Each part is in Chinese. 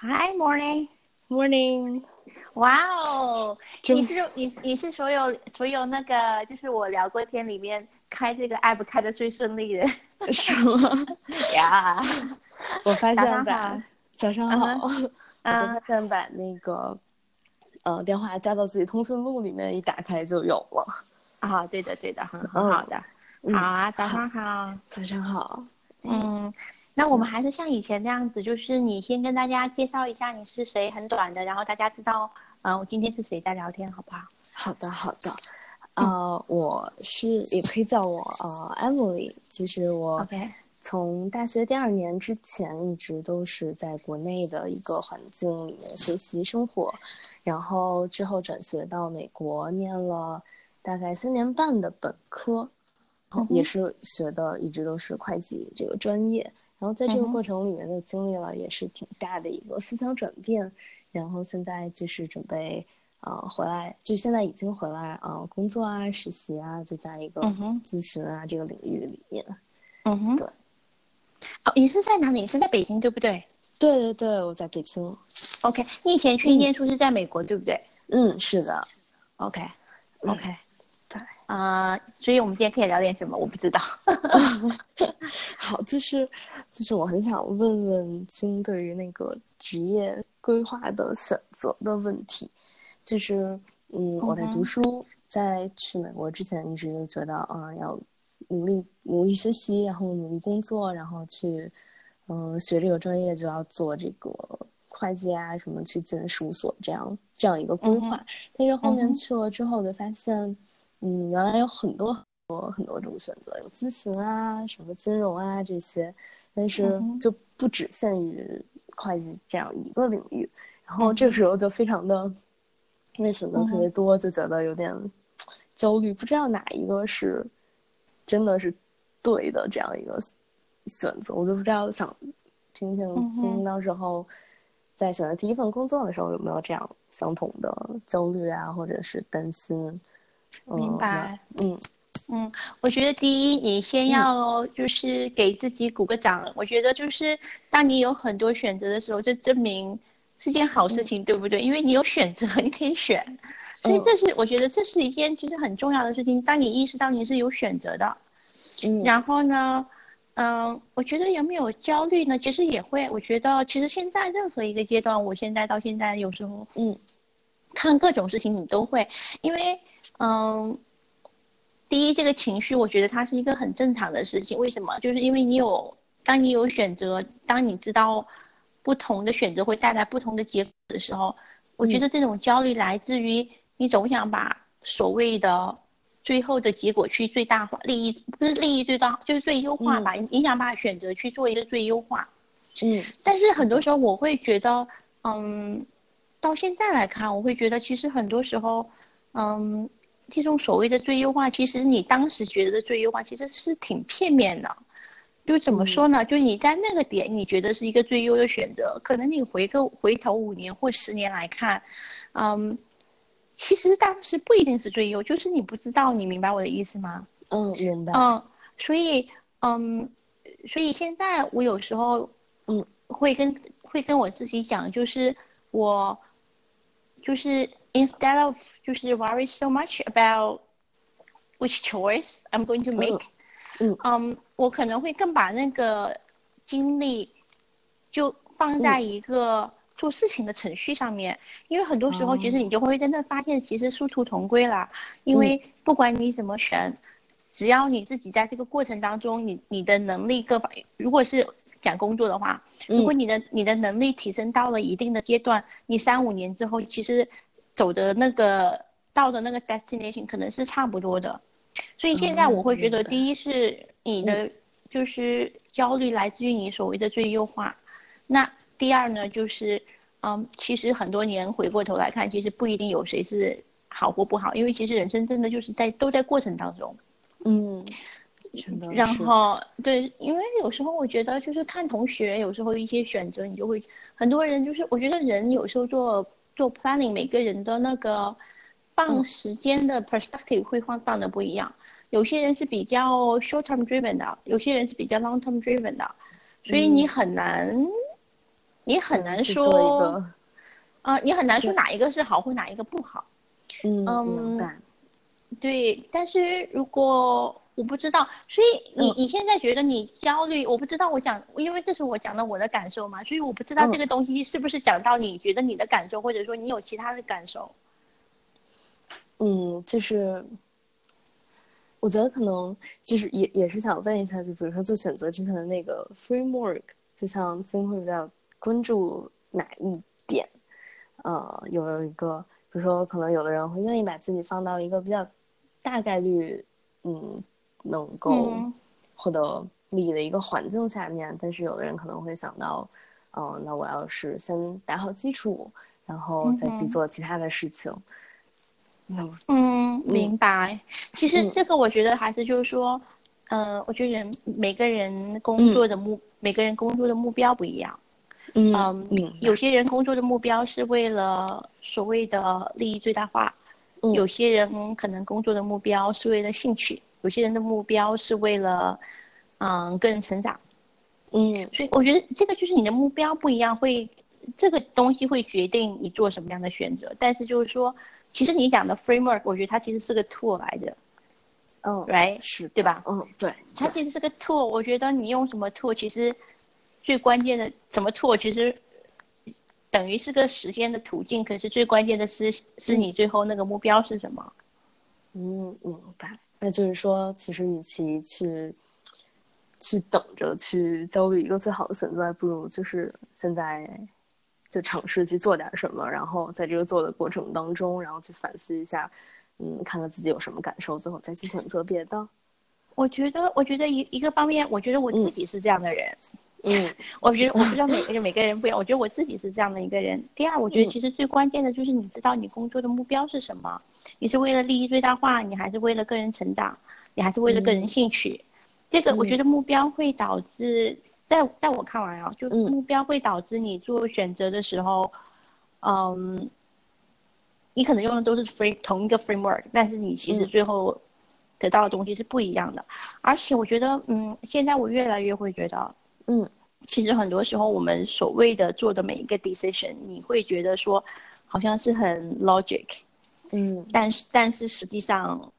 Hi, morning. Morning. 哇哦，真你是你你是所有所有那个就是我聊过天里面开这个 app 开的最顺利的是吗？呀。我发现把好早上嗯好，我发现把那个呃电话加到自己通讯录里面，一打开就有了。啊，对的对的，很很嗯好的。嗯好啊，早上好。早上好，嗯，那我们还是像以前那样子，就是你先跟大家介绍一下你是谁，很短的，然后大家知道，嗯、我今天是谁在聊天，好不好？好的好的。呃，我是也可以叫我呃 Emily。其实我 OK，从大学第二年之前一直都是在国内的一个环境里面学习生活，然后之后转学到美国念了大概三年半的本科，也是学的一直都是会计这个专业。然后在这个过程里面就经历了也是挺大的一个思想转变，然后现在就是准备呃回来，就现在已经回来呃工作啊实习啊，就在一个咨询啊这个领域里面。嗯哼，对。哦，你是在哪里？你是在北京对不对对对对，我在北京。？OK，你以前去念书是在美国对不对嗯，是的，？OK，OK，、嗯对。啊、所以我们今天可以聊点什么？我不知道。好，就是就是我很想问问金对于那个职业规划的选择的问题，就是嗯，我在读书，在去美国之前一直就觉得啊、要努力努力学习，然后努力工作，然后去嗯学这个专业就要做这个会计啊什么去进事务所这样这样一个规划，但是后面去了之后就发现，嗯，原来有很多很。多很多种选择，有咨询啊，什么金融啊这些，但是就不只限于会计这样一个领域。然后嗯这个时候就非常的，因为选择特别多，就觉得有点焦虑，不知道哪一个是真的是对的这样一个选择，我就不知道想听听嗯哼金到时候在选择第一份工作的时候有没有这样相同的焦虑啊，或者是担心。嗯明白。嗯嗯，我觉得第一，你先要就是给自己鼓个掌。我觉得就是当你有很多选择的时候，就证明是件好事情，对不对？因为你有选择，你可以选，所以嗯这是我觉得这是一件就是很重要的事情。当你意识到你是有选择的，嗯然后呢，嗯、我觉得有没有焦虑呢？其实也会。我觉得其实现在任何一个阶段，我现在到现在有时候嗯看各种事情你都会，因为嗯，第一这个情绪，我觉得它是一个很正常的事情。为什么？就是因为你有，当你有选择，当你知道不同的选择会带来不同的结果的时候，我觉得这种焦虑来自于你总想把所谓的最后的结果去最大化，利益不是利益最大，就是最优化吧。你想把选择去做一个最优化。嗯但是很多时候我会觉得，嗯，到现在来看，我会觉得其实很多时候，嗯，这种所谓的最优化，其实你当时觉得的最优化，其实是挺片面的。就怎么说呢？就你在那个点，你觉得是一个最优的选择，可能你回个回头五年或十年来看，嗯，其实当时不一定是最优，就是你不知道，你明白我的意思吗？嗯，明白。嗯，所以嗯，所以现在我有时候嗯会跟会跟我自己讲，就是我就是 instead of 就是 worry so much about which choice I'm going to make，嗯嗯，我可能会更把那个精力就放在一个做事情的程序上面，因为很多时候其实你就会真的发现，其实殊途同归啦。因为不管你怎么选，只要你自己在这个过程当中，你你的能力各方，如果是讲工作的话，如果你的你的能力提升到了一定的阶段，你三五年之后，其实走的那个到的那个 destination 可能是差不多的。所以现在我会觉得，第一是你的就是焦虑来自于你所谓的最优化，那第二呢就是，嗯，其实很多年回过头来看，其实不一定有谁是好或不好，因为其实人生真的就是在都在过程当中。嗯，然后对，因为有时候我觉得就是看同学，有时候一些选择，你就会很多人就是我觉得人有时候做做 planning，每个人的那个放嗯时间的 perspective 会放放的不一样。有些人是比较 short term driven 的，有些人是比较 long term driven 的，所以你很难你很难说个，啊、你很难说哪一个是好或哪一个不好。嗯。对，但是如果我不知道，所以你嗯你现在觉得你焦虑，我不知道我讲，因为这是我讲的我的感受嘛，所以我不知道嗯这个东西是不是讲到你觉得你的感受，或者说你有其他的感受。嗯，就是我觉得可能就是也也是想问一下，就比如说做选择之前的那个 framework，就像金会比较关注哪一点？呃，有没有一个，比如说可能有的人会愿意把自己放到一个比较大概率，嗯，能够嗯获得利益的一个环境下面，但是有的人可能会想到，嗯、那我要是先打好基础，然后再去做其他的事情。那嗯，明白。其实嗯这个我觉得还是就是说，呃，我觉得人每个人工作的目，每个人工作的目标不一样。嗯嗯有些人工作的目标是为了所谓的利益最大化，嗯有些人可能工作的目标是为了兴趣，有些人的目标是为了嗯个人成长。嗯所以我觉得这个就是你的目标不一样，会这个东西会决定你做什么样的选择。但是就是说，其实你讲的 framework，我觉得它其实是个 tool 来的嗯，，right？是对吧？嗯，对，它其实是个 tool，我觉得你用什么 tool，其实最关键的什么 tool，其实等于是个时间的途径，可是最关键的是是你最后那个目标是什么。嗯，明白。那就是说，其实与其去去等着去焦虑一个最好的选择，还不如就是现在就尝试去做点什么，然后在这个做的过程当中，然后去反思一下，嗯，看看自己有什么感受，最后再去选择别的。我觉得，我觉得一一个方面，我觉得我自己是这样的人。嗯 我觉得我不知道每个人每个人不一样，我觉得我自己是这样的一个人。第二，我觉得嗯其实最关键的就是你知道你工作的目标是什么，你是为了利益最大化，你还是为了个人成长，你还是为了个人兴趣。这个我觉得目标会导致，在在我看来啊，就嗯目标会导致你做选择的时候，嗯，你可能用的都是 frame 同一个 framework，但是你其实嗯最后得到的东西是不一样的。而且我觉得，嗯，现在我越来越会觉得。嗯其实很多时候，我们所谓的做的每一个 decision，你会觉得说好像是很 logic，嗯。但是但是实际上，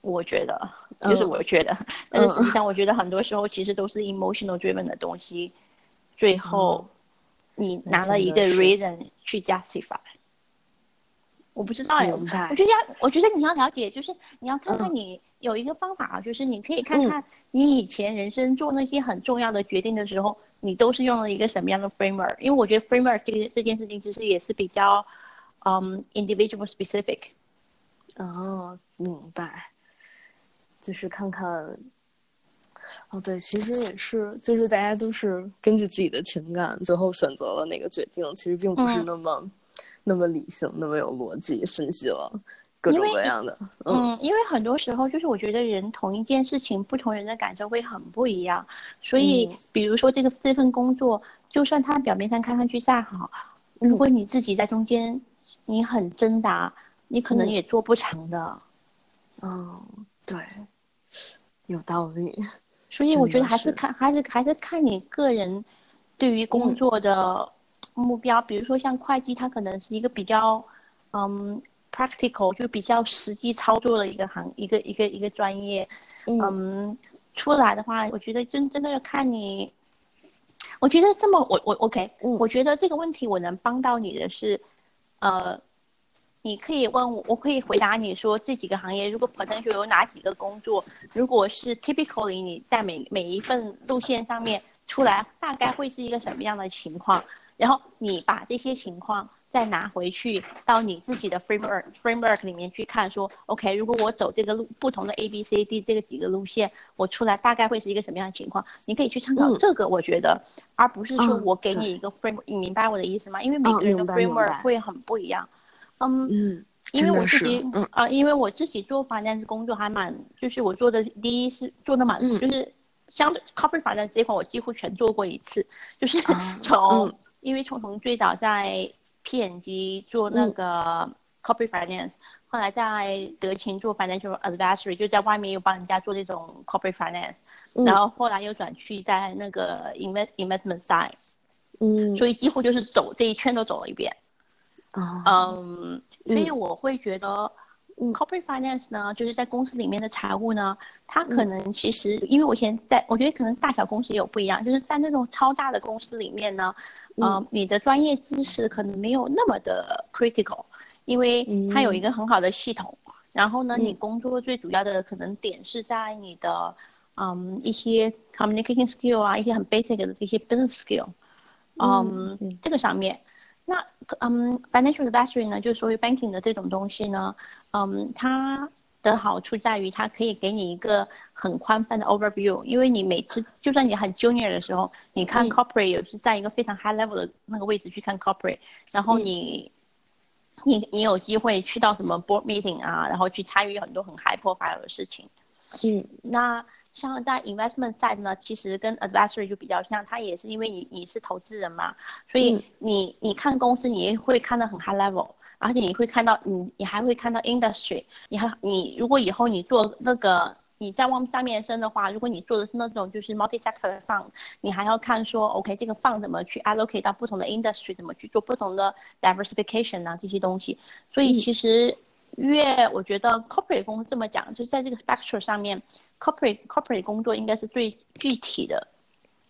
我觉得嗯就是我觉得，但是实际上。我觉得很多时候其实都是 emotional driven 的东西，最后你拿了一个 reason 去 justify。我不知道哎，我觉得要，我觉得你要了解，就是你要看看你有一个方法啊，就是你可以看看你以前人生做那些很重要的决定的时候，你都是用了一个什么样的 framework？因为我觉得 framework 这个这件事情其实也是比较，嗯，individual specific。哦，明白。就是看看，哦，对，其实也是，就是大家都是根据自己的情感，最后选择了哪个决定，其实并不是嗯那么、那么理性，那么有逻辑分析了各种各样的，嗯。嗯，因为很多时候就是我觉得人同一件事情，不同人的感受会很不一样。所以嗯，比如说这个这份工作，就算它表面上看上去再好，嗯如果你自己在中间你很挣扎，你可能嗯。也做不长的。嗯，对，有道理，所以我觉得还是。看，还是还是看你个人对于工嗯。作的目标。比如说像会计，它可能是一个比较嗯 practical，就比较实际操作的一个行一个一个一个专业。嗯嗯，出来的话，我觉得真真的要看你。我觉得这么，我我 OK，、嗯我觉得这个问题我能帮到你的是，呃，你可以问我，我可以回答你说这几个行业，如果 potential 有哪几个工作，如果是 typically 你在每每一份路线上面出来，大概会是一个什么样的情况，然后你把这些情况再拿回去到你自己的 framework framework 里面去看，说 OK，如果我走这个路不同的 A B C D 这个几个路线，我出来大概会是一个什么样的情况？你可以去参考嗯这个，我觉得，而不是说嗯我给你一个 framework，你明白我的意思吗？因为每嗯个人的 framework 会很不一样。嗯，嗯，因为我自己嗯啊、因为我自己做 finance 工作还蛮，就是我做的第一是做的蛮，嗯就是相对 corporate finance 这一块我几乎全做过一次，就是啊 从、嗯因为从从最早在 P&G 做那嗯个 corporate finance，、后来在德勤做 financial advisory，就在外面又帮人家做这种 corporate finance，、嗯然后后来又转去在那个 invest investment side。嗯，所以几乎就是走这一圈都走了一遍。啊，嗯，所以我会觉得。嗯，corporate finance 呢，就是在公司里面的财务呢，它可能其实，因为我现在我觉得可能大小公司也有不一样，就是在那种超大的公司里面呢，呃，你的专业知识可能没有那么的 critical，因为它有一个很好的系统，然后呢，你工作最主要的可能点是在你的，嗯，一些 communication skill 啊，一些很 basic 的这些 business skill，嗯，这个上面。那嗯，financial advisory 呢，就是属于 banking 的这种东西呢，嗯，它的好处在于它可以给你一个很宽泛的 overview，因为你每次就算你很 junior 的时候，你看 corporate 也是在一个非常 high level 的那个位置去看 corporate，然后你你你有机会去到什么 board meeting 啊，然后去参与很多很 high profile 的事情，嗯，那。像在 investment side 呢，其实跟 advisory 就比较像，它也是因为你你是投资人嘛，所以你你看公司，你会看到很 high level，而且你会看到你你还会看到 industry，你还你如果以后你做那个你再往下面升的话，如果你做的是那种就是 multi sector fund，你还要看说 OK 这个 fund 怎么去 allocate 到不同的 industry，怎么去做不同的 diversification 啊这些东西，所以其实越我觉得 corporate 公司这么讲，就是在这个 spectrum 上面。corporate corporate 工作应该是最具体的，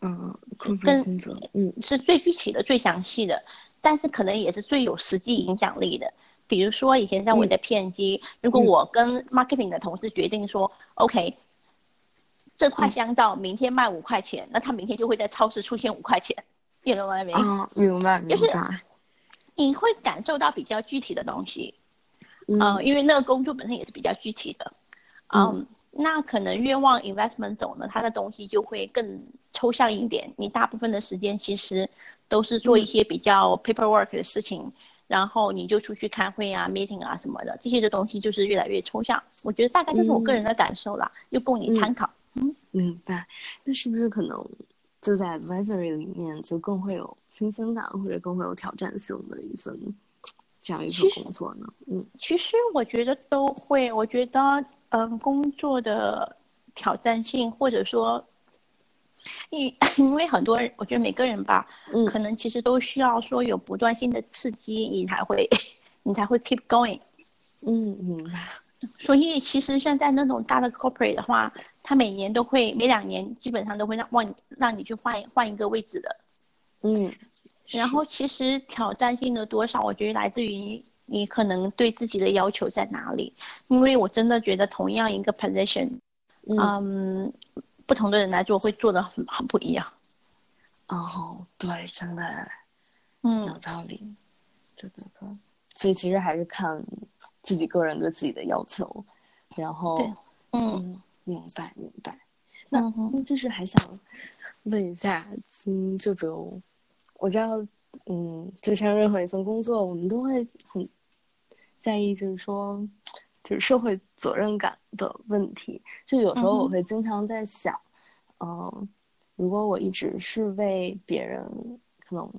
嗯，corporate 工作，嗯，是最具体的、最详细的，但是可能也是最有实际影响力的。比如说，以前在我的片机如果我跟 marketing 的同事决定说，OK，这块香皂明天卖五块钱，那他明天就会在超市出现五块钱，明白没？啊，明白，明白。你会感受到比较具体的东西，嗯，因为那个工作本身也是比较具体的，嗯。那可能越往 investment 走呢，它的东西就会更抽象一点。你大部分的时间其实都是做一些比较 paperwork 的事情，然后你就出去开会啊、meeting 啊什么的，这些的东西就是越来越抽象。我觉得大概就是我个人的感受啦，就供你参考。嗯，明白。那是不是可能就在 advisory 里面就更会有新鲜感，或者更会有挑战性的一份这样一份工作呢？嗯，其实我觉得都会。我觉得。嗯，工作的挑战性，或者说，因 因为很多人，我觉得每个人吧，嗯，可能其实都需要说有不断性的刺激，你才会，你才会 keep going。嗯嗯。所以其实像在那种大的 corporate 的话，他每年都会，每两年基本上都会让让让你去换换一个位置的。嗯。然后其实挑战性的多少，我觉得来自于。你可能对自己的要求在哪里？因为我真的觉得同样一个 position，嗯，不同的人来做会做的很很不一样。哦，对，真的，嗯，有道理，对对对。所以其实还是看自己个人对自己的要求，然后，嗯，明白明白。那那就是还想问一下，嗯，就比如我知道，嗯，就像任何一份工作，我们都会很。在意就是说，就是社会责任感的问题。就有时候我会经常在想，嗯，如果我一直是为别人，可能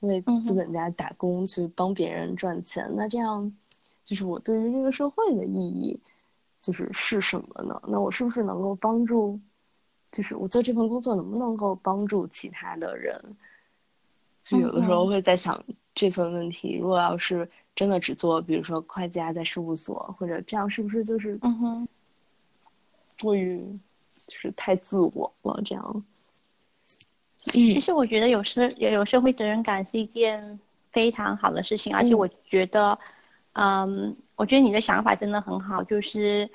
为资本家打工去帮别人赚钱，那这样就是我对于这个社会的意义，就是是什么呢？那我是不是能够帮助？就是我做这份工作能不能够帮助其他的人？就有的时候会在想这份问题。如果要是。真的只做，比如说会计啊，在事务所或者这样，是不是就是嗯哼，过于就是太自我了？这样。其实我觉得有社有社会责任感是一件非常好的事情，而且我觉得，嗯，我觉得你的想法真的很好，就是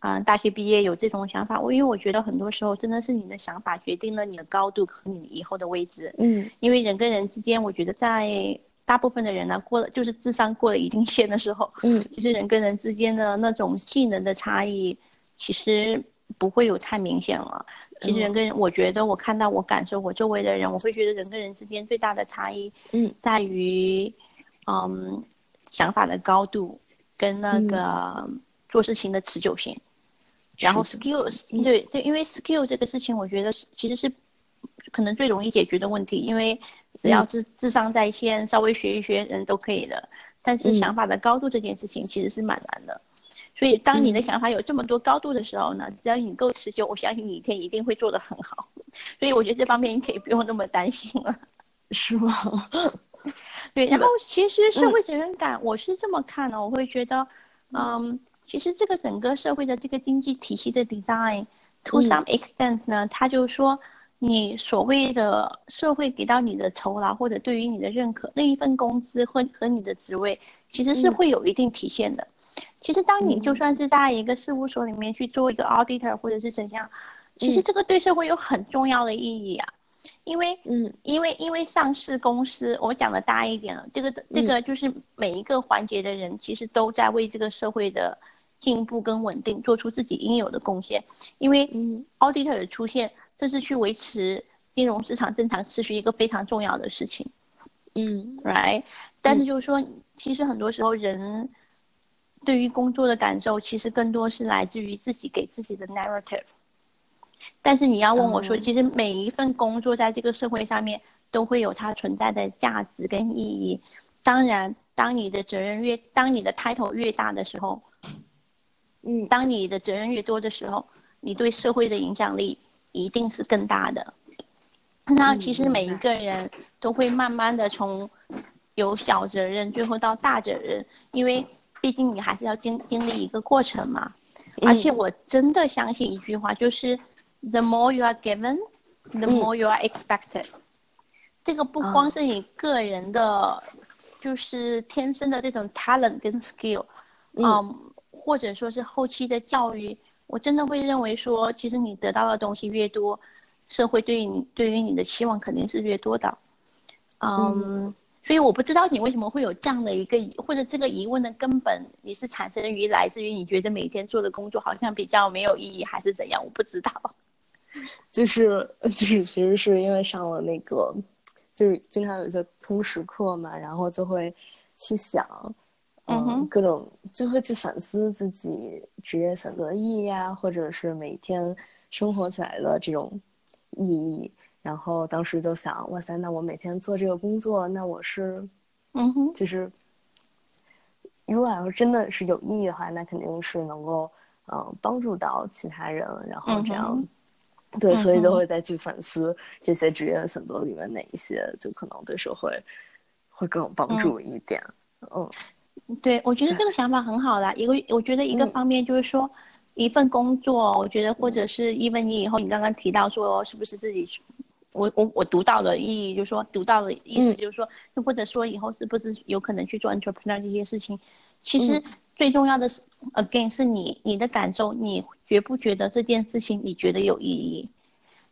嗯，大学毕业有这种想法。我因为我觉得很多时候真的是你的想法决定了你的高度和你以后的位置。嗯，因为人跟人之间，我觉得在。大部分的人呢，过了就是智商过了一定线的时候，嗯，其实人跟人之间的那种技能的差异，其实不会有太明显了。其实人跟人，我觉得我看到我感受我周围的人，我会觉得人跟人之间最大的差异，嗯，在于，嗯，想法的高度跟那个做事情的持久性，然后 skills，对对，因为 skill 这个事情，我觉得其实是可能最容易解决的问题，因为。只要是智商在线，稍微学一学，人都可以的。但是想法的高度这件事情其实是蛮难的。所以当你的想法有这么多高度的时候呢，只要你够持久，我相信你一天一定会做得很好。所以我觉得这方面你可以不用那么担心了。是吗？对，然后其实社会责任感，我是这么看的，我会觉得，嗯，其实这个整个社会的这个经济体系的 design，to some extent 呢，它就是说，你所谓的社会给到你的酬劳或者对于你的认可，那一份工资和和你的职位，其实是会有一定体现的。其实当你就算是在一个事务所里面去做一个 auditor 或者是怎样，其实这个对社会有很重要的意义啊。因为，嗯，因为因为上市公司，我讲的大一点了，这个这个就是每一个环节的人，其实都在为这个社会的进步跟稳定做出自己应有的贡献。因为，auditor 的出现，这是去维持金融市场正常秩序一个非常重要的事情。嗯，right。但是就是说，其实很多时候人对于工作的感受，其实更多是来自于自己给自己的 narrative。但是你要问我说，其实每一份工作在这个社会上面都会有它存在的价值跟意义。当然，当你的责任越，当你的 title 越大的时候，嗯，当你的责任越多的时候，你对社会的影响力一定是更大的。那其实每一个人都会慢慢的从有小责任，最后到大责任，因为毕竟你还是要经经历一个过程嘛。而且我真的相信一句话，就是。The more you are given, the more you are expected。这个不光是你个人的，就是天生的这种 talent 跟 skill，嗯，或者说是后期的教育，我真的会认为说，其实你得到的东西越多，社会对于你对于你的期望肯定是越多的。嗯，所以我不知道你为什么会有这样的一个，或者这个疑问的根本，你是产生于来自于你觉得每天做的工作好像比较没有意义，还是怎样？我不知道。就 是就是，其实是因为上了那个，就是经常有一些通识课嘛，然后就会去想，嗯，各种就会去反思自己职业选择意义啊，或者是每天生活起来的这种意义。然后当时就想，哇塞，那我每天做这个工作，那我是，嗯哼，就是如果要是真的是有意义的话，那肯定是能够嗯帮助到其他人，然后这样。对，所以就会再去反思这些职业选择里面哪一些就可能对社会会更有帮助一点。嗯，对，我觉得这个想法很好啦。一个，我觉得一个方面就是说，一份工作，我觉得或者是因为你以后你刚刚提到说，是不是自己，我我我读到的意义就是说，读到的意思就是说，又或者说以后是不是有可能去做 entrepreneur 这些事情，其实最重要的是，again 是你你的感受你。觉不觉得这件事情你觉得有意义？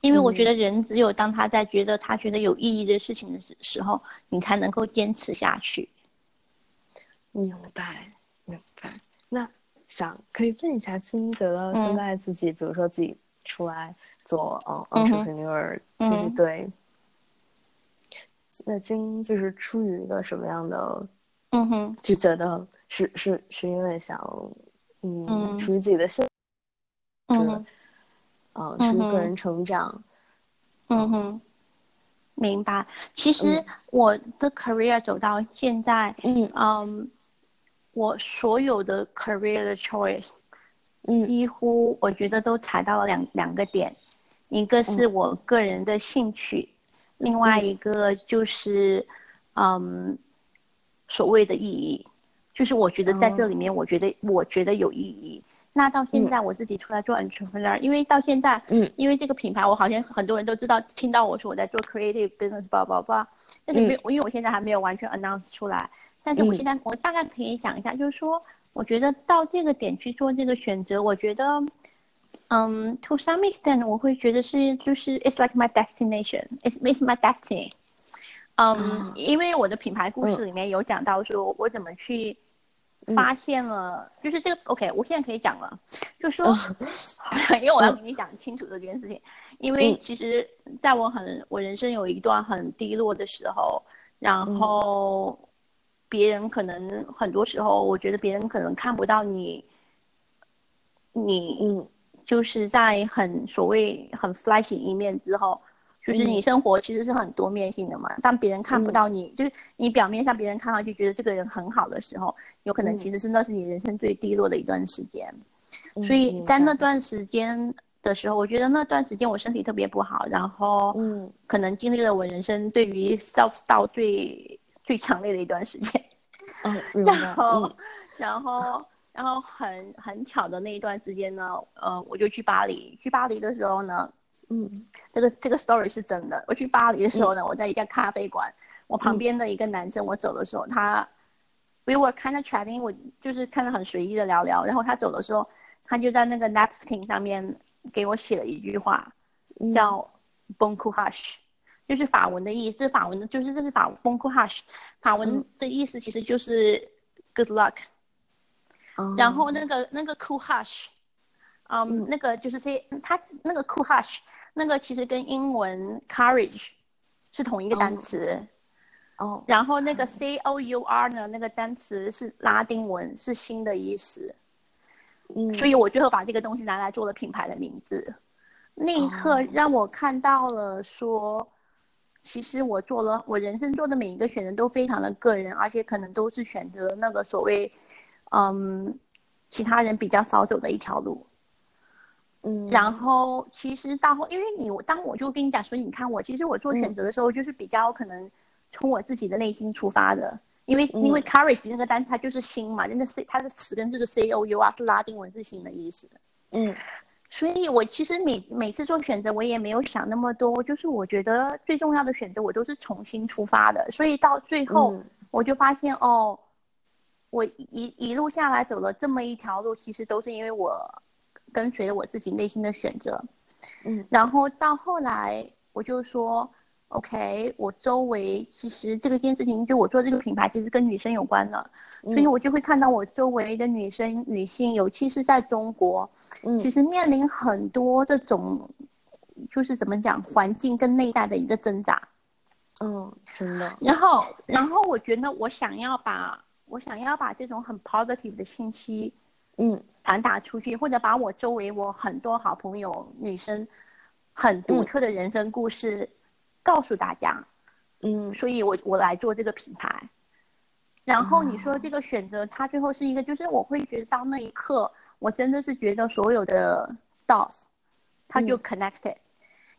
因为我觉得人只有当他在觉得他觉得有意义的事情的时时候，你才能够坚持下去。明白，明白。那想可以问一下，金觉得现在自己，比如说自己出来做嗯 entrepreneur，就是对，那金就是出于一个什么样的？嗯哼，就觉得是是是因为想嗯，出于自己的兴。嗯，嗯，出于个人成长。嗯哼，明白。其实我的 career 走到现在，嗯嗯，我所有的 career 的 choice，嗯，几乎我觉得都踩到了两两个点，一个是我个人的兴趣，另外一个就是嗯，所谓的意义，就是我觉得在这里面，我觉得我觉得有意义。那到现在我自己出来做 entrepreneur，因为到现在，嗯，因为这个品牌，我好像很多人都知道，听到我说我在做 creative business，叭叭叭，但是没有，因为我现在还没有完全 announce 出来，但是我现在我大概可以讲一下，就是说，我觉得到这个点去做这个选择，我觉得，嗯，to some extent，我会觉得是就是 it's like my destination，it's it's my destiny，嗯，因为我的品牌故事里面有讲到说我怎么去。发现了，就是这个 OK，我现在可以讲了，就说，因为我要跟你讲清楚这件事情，因为其实在我很我人生有一段很低落的时候，然后别人可能很多时候，我觉得别人可能看不到你，你你，就是在很所谓很 flashy 一面之后。就是你生活其实是很多面性的嘛，当别人看不到你，就是你表面上别人看上去觉得这个人很好的时候，有可能其实是那是你人生最低落的一段时间。所以在那段时间，的时候，我觉得那段时间我身体特别不好，然后嗯可能经历了我人生对于 self 到最最强烈的一段时间。嗯，然后嗯，然后，然后很很巧的那一段时间呢，呃，我就去巴黎。去巴黎的时候呢，嗯这个这个 story 是真的。我去巴黎的时候呢，我在一家咖啡馆，我旁边的一个男生，我走的时候，他 we were kind of chatting，我就是看着很随意的聊聊。然后他走的时候，他就在那个 napkin 上面给我写了一句话，嗯叫 bon courage，就是法文的意思。法文的就是这是法 bon courage，法文嗯的意思其实就是 good luck。嗯然后那个那个 cool hash，嗯，那个就是 say 它那个 cool hash，那个其实跟英文 courage 是同一个单词。哦，然后那个 C O U R 呢，那个单词是拉丁文，是新的意思。嗯所以我最后把这个东西拿来做了品牌的名字。那一刻哦让我看到了说，其实我做了我人生做的每一个选择都非常的个人，而且可能都是选择那个所谓，嗯，其他人比较少走的一条路。嗯，然后其实到后，因为你我当我就跟你讲说，你看我其实我做选择的时候，就是比较可能从我自己的内心出发的，因为、因为 courage 那个单词它就是心嘛，那个 C 它的词根就是 C O U 啊，是拉丁文是心的意思。嗯所以我其实每每次做选择，我也没有想那么多，就是我觉得最重要的选择，我都是重新出发的。所以到最后，嗯我就发现哦，我一一路下来走了这么一条路，其实都是因为我跟随着我自己内心的选择。嗯，然后到后来，我就说，OK，我周围其实这个件事情，就我做这个品牌，其实跟女生有关的，所以我就会看到我周围的女生、女性，尤其是在中国，嗯。其实面临很多这种，就是怎么讲，环境跟内在的一个挣扎。嗯，真的，然后，然后我觉得我想要把我想要把这种很 positive 的信息嗯。传达出去，或者把我周围我很多好朋友女生很独特的人生故事告诉大家，嗯所以我我来做这个品牌。然后你说这个选择，它最后是一个，就是我会觉得到那一刻，我真的是觉得所有的 dots 它就 connected，、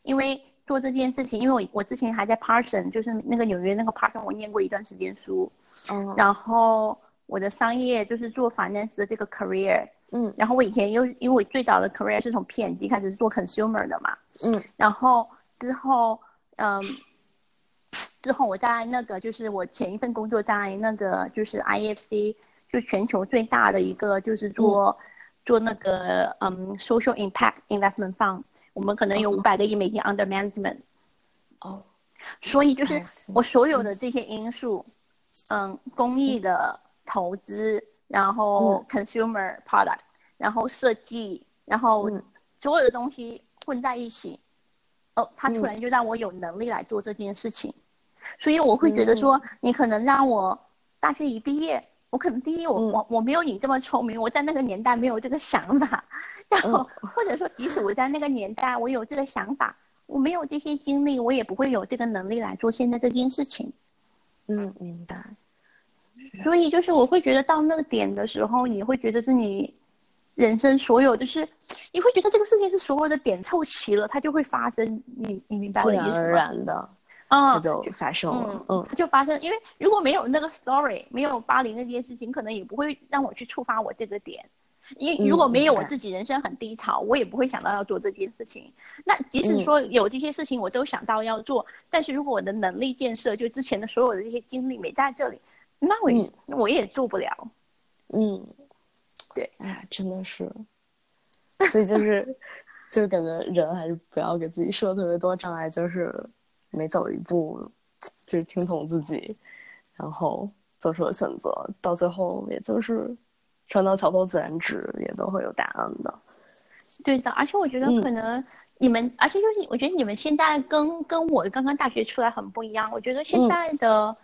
因为做这件事情，因为我我之前还在 Parson，就是那个纽约那个 Parson，我念过一段时间书，嗯然后我的商业就是做 finance 的这个 career，嗯。然后我以前又因为我最早的 career 是从 P&G 开始是做 consumer 的嘛，嗯。然后之后嗯，之后我在那个就是我前一份工作在那个就是 IFC，就全球最大的一个就是做、做那个嗯 social impact investment fund，我们可能有五百个亿美金 under management，哦。所以就是我所有的这些因素，嗯，公益的投资，然后 consumer product，然后设计，然后嗯。所有的东西混在一起，哦，他突然就让我有能力来做这件事情，所以我会觉得说，你可能让我大学一毕业，我可能第一我、嗯。我我没有你这么聪明，我在那个年代没有这个想法，然后、或者说即使我在那个年代我有这个想法，我没有这些经历，我也不会有这个能力来做现在这件事情。嗯，明白，所以就是我会觉得到那个点的时候，你会觉得是你人生所有，就是你会觉得这个事情是所有的点凑齐了，它就会发生。你你明白我自然的意思吗？然的，啊它，就发生了，嗯它就发生。因为如果没有那个 story，没有巴黎那件事情，可能也不会让我去触发我这个点。因为如果没有我自己人生很低潮，我也不会想到要做这件事情。那即使嗯说有这些事情我都想到要做，但是如果我的能力建设，就之前的所有的这些经历没在这里，那我也、我也做不了。嗯，对，哎呀，真的是，所以就是，就感觉人还是不要给自己设特别多障碍，就是每走一步，就是听从自己，然后做出了选择，到最后也就是船到桥头自然直，也都会有答案的。对的，而且我觉得嗯可能你们，而且就是我觉得你们现在跟跟我刚刚大学出来很不一样。我觉得现嗯在的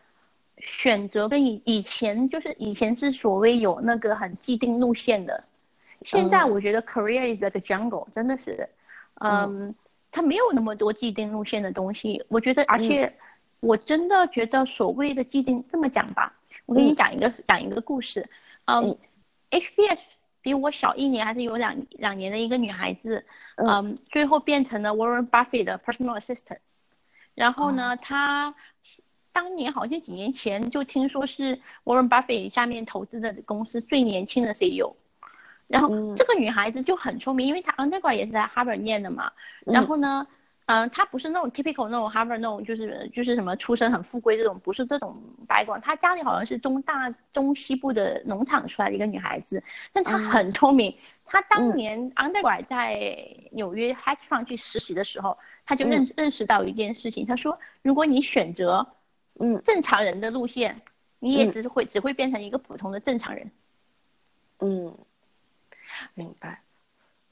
选择跟以以前就是以前是所谓有那个很既定路线的，现在嗯。我觉得 career is like a jungle，真的是，嗯，它没有那么多既定路线的东西。我觉得，而且我真的觉得所谓的既定，这么讲吧，我给你嗯。讲一个讲一个故事，嗯嗯。HBS 比我小一年还是有两两年的一个女孩子，嗯，最后变成了 Warren Buffett 的 personal assistant。然后呢，她当年好像几年前就听说是 Warren Buffett 下面投资的公司最年轻的 CEO。然后这个女孩子就很聪明，因为她 undergrad 也是在 Harvard 念的嘛。然后呢？嗯，她不是那种 typical 那种 Harvard 那种，就是就是什么出身很富贵这种，不是这种白光。她家里好像是中大中西部的农场出来的一个女孩子，但她很聪明。她当年 undergrad 在纽约 hedge fund 去实习的时候，她就认认识到一件事情。她说，如果你选择嗯正常人的路线，你也只是会只会变成一个普通的正常人。嗯，明白。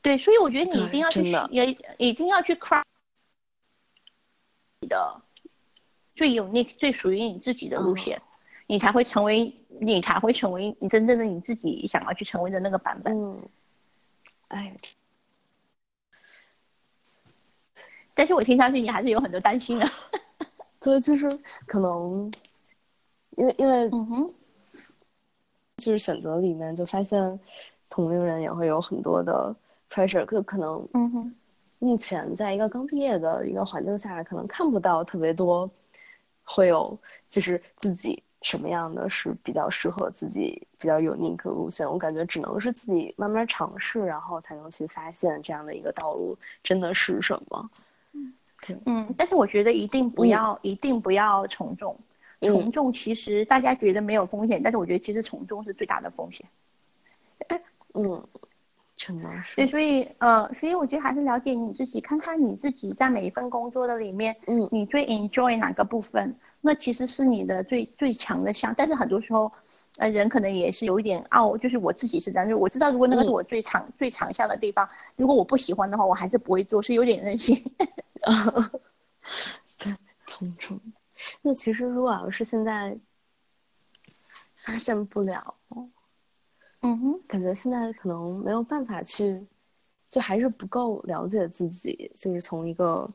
对，所以我觉得你一定要去也一定要去 craft 你。的最有那最属于你自己的路线，你才会成为你才会成为你真正的你自己想要去成为的那个版本。嗯，哎，但是我听上去你还是有很多担心的。对，就是可能因为因为嗯哼，就是选择里面就发现同龄人也会有很多的 pressure，可可能嗯哼。目前在一个刚毕业的一个环境下，可能看不到特别多，会有就是自己什么样的是比较适合自己、比较有 unique 路线。我感觉只能是自己慢慢尝试，然后才能去发现这样的一个道路真的是什么。嗯，嗯，但是我觉得一定不要，一定不要从众。从众其实大家觉得没有风险，但是我觉得其实从众是最大的风险。嗯。陈老师对，所以呃，所以我觉得还是了解你自己，看看你自己在每一份工作的里面，嗯，你最 enjoy 哪个部分，那其实是你的最最强的项。但是很多时候，呃，人可能也是有一点傲，就是我自己是这样，就是我知道如果那个是我最长最长项的地方，如果我不喜欢的话，我还是不会做，是有点任性。对，从众。那其实如果要是现在发现不了。嗯哼，感觉现在可能没有办法去，就还是不够了解自己。就是从一个，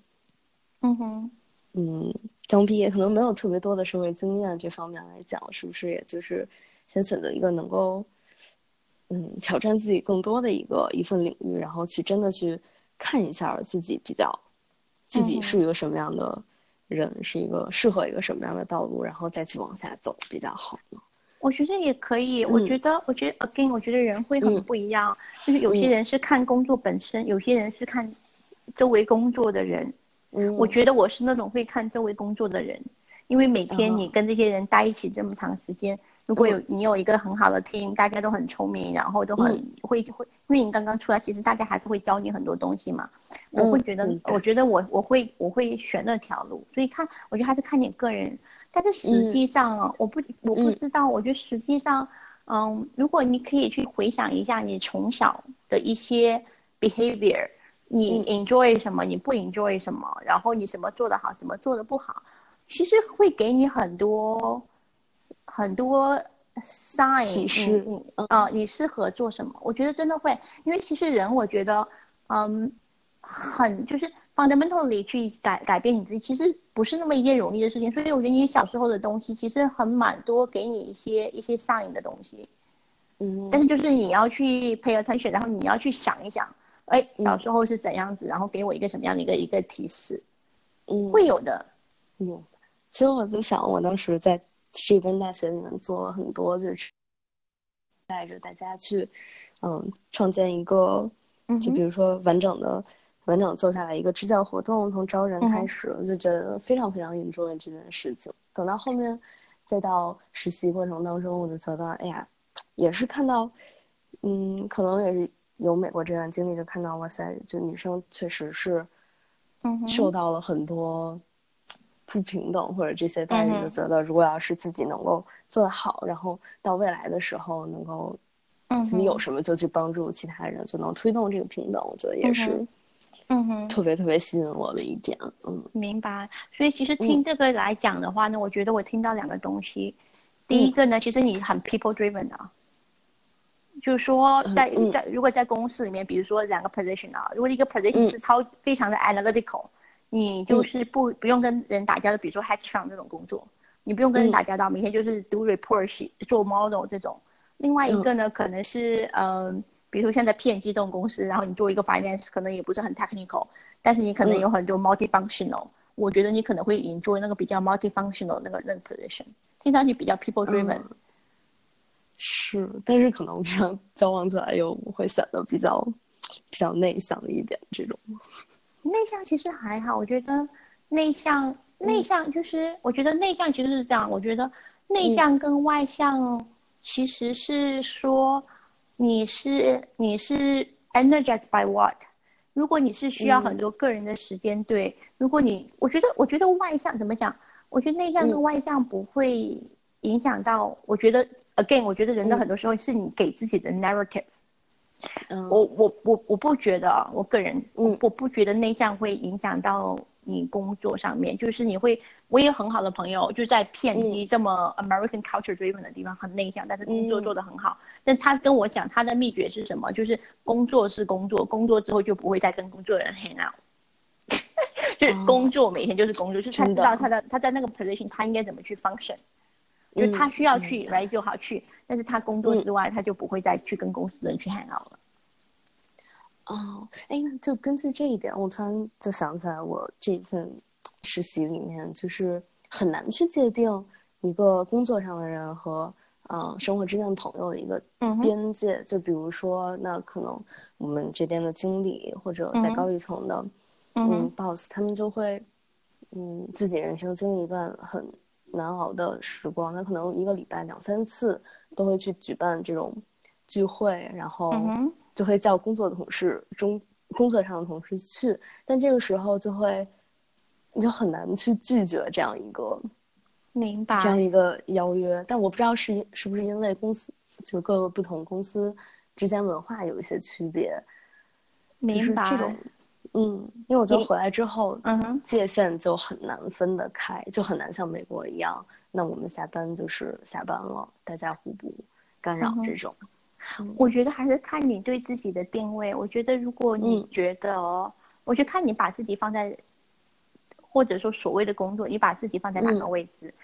嗯哼，嗯，刚毕业可能没有特别多的社会经验这方面来讲，是不是也就是先选择一个能够，嗯，挑战自己更多的一个一份领域，然后去真的去看一下自己比较，自己是一个什么样的人，是一个适合一个什么样的道路，然后再去往下走比较好呢？我觉得也可以，我觉得，我觉得 again，我觉得人会很不一样，就是有些人是看工作本身，有些人是看周围工作的人。嗯，我觉得我是那种会看周围工作的人，因为每天你跟这些人待一起这么长时间，如果有你有一个很好的 team，大家都很聪明，然后都很会会，因为你刚刚出来，其实大家还是会教你很多东西嘛。我会觉得，我觉得我我会我会选那条路，所以看，我觉得还是看你个人。但是实际上啊，我不我不知道。我觉得实际上，嗯，如果你可以去回想一下你从小的一些 behavior，你 enjoy 什么，你不 enjoy 什么，然后你什么做得好，什么做得不好，其实会给你很多很多 sign，启示。你啊，你适合做什么？我觉得真的会，因为其实人，我觉得，嗯，很就是。fundamentally 去改改变你自己，其实不是那么一件容易的事情。所以我觉得你小时候的东西其实很蛮多，给你一些一些 sign 的东西。嗯。但是就是你要去 pay attention，然后你要去想一想，哎，小时候是怎样子，然后给我一个什么样的一个一个提示。嗯。会有的。嗯。其实我在想，我当时在这边大学里面做了很多，就是带着大家去，嗯，创建一个，就比如说完整的。完整做下来一个支教活动，从招人开始，我就觉得非常非常 enjoy 这件事情。等到后面，再到实习过程当中，我就觉得，哎呀，也是看到，嗯，可能也是有美国这段经历，就看到，哇塞，就女生确实是，受到了很多不平等或者这些待遇，就觉得如果要是自己能够做得好，然后到未来的时候能够，自己有什么就去帮助其他人，就能推动这个平等，我觉得也是。嗯哼，特别特别吸引我的一点，嗯，明白。所以其实听这个来讲的话呢，我觉得我听到两个东西。第一个呢，其实你很 people driven 的，就是说，在在如果在公司里面，比如说两个 position 啊，如果一个 position 是超非常的 analytical，你就是不不用跟人打交道，比如说 headcount 这种工作，你不用跟人打交道，每天就是 do report、做 model 这种。另外一个呢，可能是嗯，比如说现在偏机这种公司，然后你做一个 finance，可能也不是很 technical，但是你可能有很多 multifunctional。我觉得你可能会引做那个比较 multifunctional 那个那个 position，听上去比较 people driven。嗯是，但是可能这样交往起来又会显得比较比较内向一点。这种内向其实还好，我觉得内向内向就是，我觉得内向其实是这样，我觉得内向跟外向其实是说你是你是 energized by what。如果你是需要很多个人的时间，对，如果你我觉得我觉得外向怎么讲？我觉得内向跟外向不会影响到，我觉得 again，我觉得人的很多时候是你给自己的 narrative。嗯我我我我不觉得，我个人，我嗯我不觉得内向会影响到你工作上面。就是你会，我也有很好的朋友，就在 P&G 这么 American culture driven 的地方很内向，但是工作做得很好。但他跟我讲他的秘诀是什么？就是工作是工作，工作之后就不会再跟工作人 hang out。就是工作每天就是工作，就是他知道他的他在那个 position 他应该怎么去 function，就是他需要去来就好去，但是他工作之外他就不会再去跟公司人去 hang out 了。哦，哎，那就根据这一点，我突然就想起来，我这份实习里面就是很难去界定一个工作上的人和呃生活之间的朋友的一个嗯边界。就比如说，那可能我们这边的经理或者在高一层的嗯嗯 boss，他们就会嗯自己人生经历一段很难熬的时光，那可能一个礼拜两三次都会去举办这种聚会，然后。就会叫工作的同事中工作上的同事去，但这个时候就会你就很难去拒绝这样一个明白。这样一个邀约。但我不知道是是不是因为公司就各个不同公司之间文化有一些区别，就是明白。这种嗯，因为我觉得回来之后，嗯哼，界限就很难分得开，就很难像美国一样，那我们下班就是下班了，大家互不干扰这种。我觉得还是看你对自己的定位。我觉得如果你嗯觉得哦，我觉得看你把自己放在，或者说所谓的工作，你把自己放在哪个嗯位置。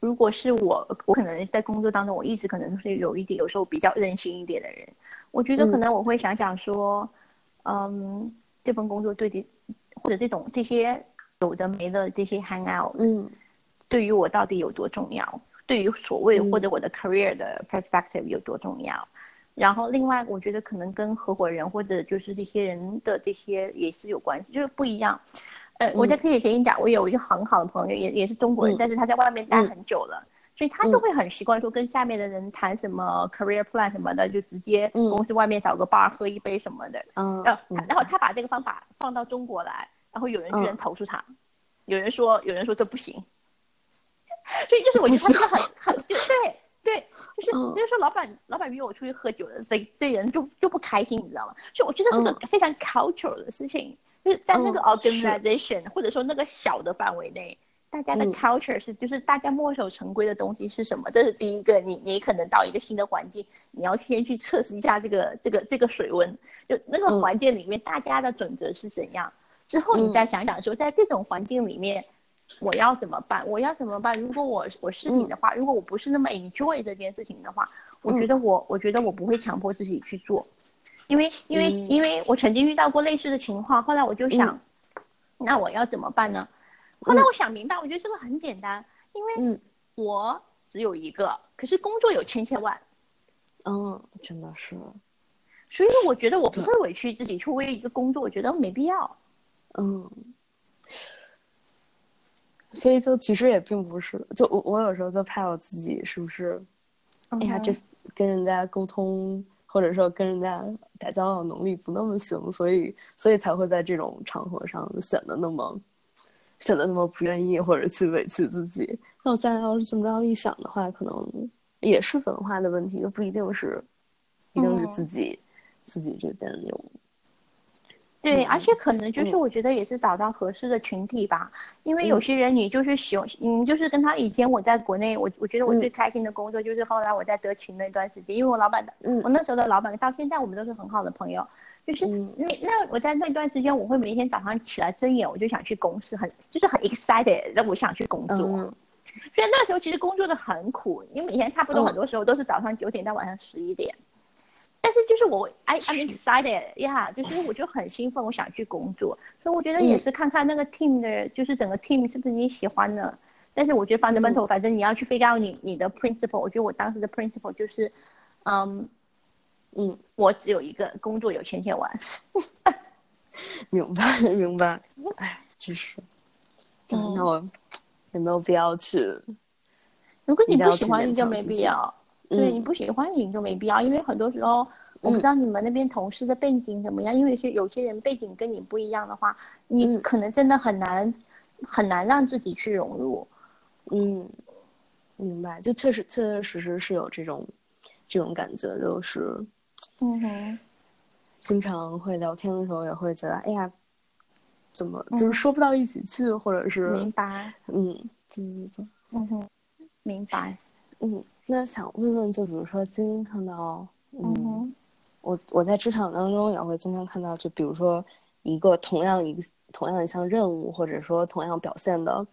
如果是我，我可能在工作当中，我一直可能是有一点，有时候比较任性一点的人。我觉得可嗯能我会想想说，嗯，这份工作对你，或者这种这些有的没的这些 hang out，嗯对于我到底有多重要？对于所谓嗯或者我的 career 的 perspective 有多重要？然后另外，我觉得可能跟合伙人或者就是这些人的这些也是有关系，就是不一样。呃，我再可以给你讲，我有一个很好的朋友，也也是中国人，嗯但是他在外面待嗯很久了。所以他就会很习惯说跟下面的人谈什么 career plan 什么的，就直接嗯。公司外面找个 bar 喝一杯什么的。嗯。然后他，然后他把这个方法放到中国来，然后有人居然嗯。投诉他，有人说有人说这不行，所以就是我觉得他是个很很就对对，就是嗯。就是说老板老板约我出去喝酒的，这这人就就不开心，你知道吗？所以我觉得是个嗯。非常 cultural 的事情，就是在那个 organization 或者说那个小的范围内。大家的嗯 culture 是，就是大家墨守成规的东西是什么？这是第一个。你你可能到一个新的环境，你要先去测试一下这个这个这个水温，就那个嗯环境里面大家的准则是怎样。之后你再想想说，在这种环境里面，我要怎么办？我要怎么办？如果我我是你的话，如果我不是那么 enjoy 这件事情的话，我觉得我我觉得我不会强迫自己去做，因为因为嗯因为我曾经遇到过类似的情况，后来我就想，那我要怎么办呢？后来我想明白，我觉得这个很简单，因为嗯。我只有一个，可是工作有千千万，嗯，真的是，所以我觉得我不会委屈自己去为一个工作，我觉得没必要。嗯，所以就其实也并不是，就我我有时候就怕我自己是不是，哎呀，这跟人家沟通或者说跟人家打交道能力不那么行，所以所以才会在这种场合上显得那么显得那么不愿意或者去委屈自己。那我现在要是这么着一想的话，可能也是文化的问题，就不一定是一定是嗯自己、自己这边有对，嗯而且可能就是嗯。我觉得也是找到合适的群体吧，因为有嗯。些人你就是喜欢，嗯，就是跟他以前我在国内，我我觉得我嗯。最开心的工作就是后来我在德勤那段时间，因为我老板我那时候的老板到现在我们都是很好的朋友，就是嗯那那我在那段时间，我会每天早上起来睁眼我就想去公司，很就是很 excited，那我想去工作。嗯所以那时候其实工作的很苦，因为每天差不多嗯很多时候都是早上九点到晚上十一点。但是就是我，I I'm excited，呀，就是我就很兴奋，我想去工作，所以我觉得也是看看那个 team 的，就是整个 team 是不是你喜欢的。但是我觉得 fundamental，反正你要去 figure out 你你的 principle。我觉得我当时的 principle 就是，嗯嗯，我只有一个工作有钱钱玩。明白明白，哎，真是，那我有没有必要去？如果你不喜欢，你就没必要。对你不喜欢你就没必要，因为很多时候我不知道你们那边同事的背景怎么样，因为是有些人背景跟你不一样的话，你可能真的很难很难让自己去融入。嗯，明白，就确实确确实实是有这种这种感觉，就是嗯哼，经常会聊天的时候也会觉得，哎呀，怎么就是说不到一起去，或者是明白，嗯，对对对，嗯哼，明白，嗯。那想问问，就比如说今天看到，嗯，我我在职场当中也会经常看到，就比如说一个同样一个同样一项任务，或者说同样表现的，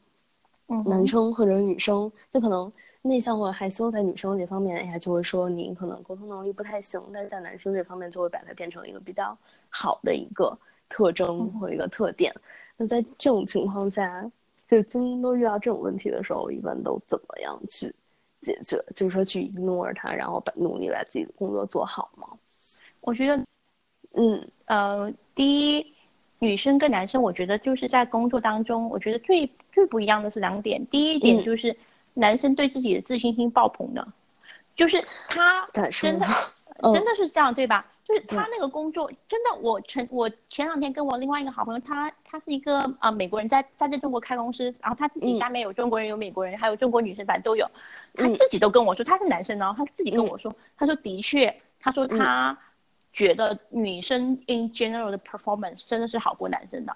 男生或者女生，就可能内向或者害羞，在女生这方面，哎呀，就会说你可能沟通能力不太行，但是在男生这方面，就会把它变成一个比较好的一个特征或一个特点。那在这种情况下，就今天都遇到这种问题的时候，一般都怎么样去？解决就是说去 ignore 他，然后把努力把自己的工作做好吗？我觉得，嗯呃，第一，女生跟男生，我觉得就是在工作当中，我觉得最最不一样的是两点。第一点就是男生对自己的自信心爆棚的，就是他真的真的是这样，对吧？就是他那个工作真的，我前我前两天跟我另外一个好朋友，他他是一个呃美国人，在他在中国开公司，然后他自己下面有中国人，有美国人，还有中国女生，反正都有。他自己都跟我说他是男生呢，他自己跟我说，他说的确，他说他觉得女生 in general 的 performance 真的是好过男生的。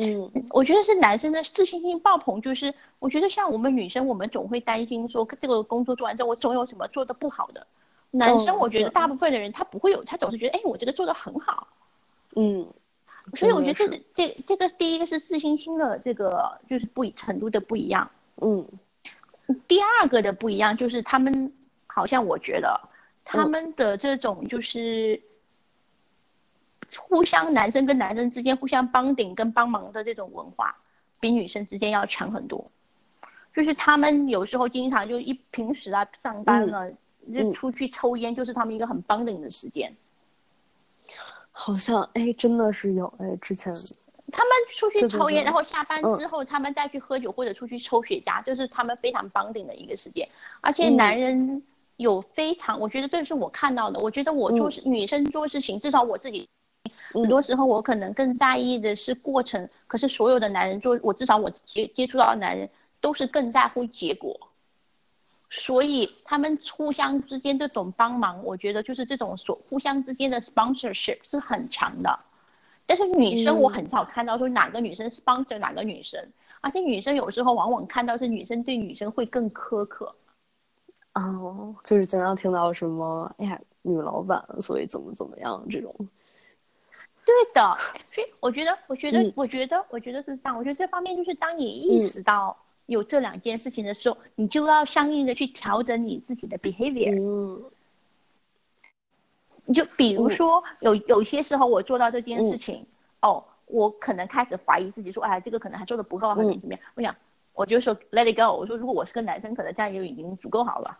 嗯，我觉得是男生的自信心爆棚，就是我觉得像我们女生，我们总会担心说这个工作做完之后，我总有什么做的不好的。男生，我觉得大部分的人他不会有，他总是觉得，哎，我这个做的很好，嗯，所以我觉得这是这这个第一个是自信心的这个就是不程度的不一样，嗯，第二个的不一样就是他们好像我觉得他们的这种就是互相男生跟男生之间互相帮顶跟帮忙的这种文化，比女生之间要强很多，就是他们有时候经常就一平时啊上班了。就出去抽烟，就是他们一个很 bonding 的时间。好像哎，真的是有哎，之前他们出去抽烟，然后下班之后他们再去喝酒或者出去抽雪茄，就是他们非常 bonding 的一个时间。而且男人有非常，我觉得这是我看到的。我觉得我做事，女生做事情，至少我自己，很多时候我可能更在意的是过程。可是所有的男人做，我至少我接接触到的男人都是更在乎结果。所以他们互相之间这种帮忙，我觉得就是这种所互相之间的 sponsorship 是很强的。但是女生我很少看到说哪个女生 sponsor 哪个女生，而且女生有时候往往看到是女生对女生会更苛刻。哦，就是经常听到什么，哎呀，女老板，所以怎么怎么样这种。对的，所以我觉得，我觉得，我觉得，我觉得是这样。我觉得这方面就是当你意识到。有这两件事情的时候，你就要相应的去调整你自己的 behavior。嗯，你就比如说，有有些时候我做到这件事情，哦，我可能开始怀疑自己，说，哎，这个可能还做的不够，还是怎么样？我想，我就说 let it go。我说，如果我是个男生，可能这样就已经足够好了。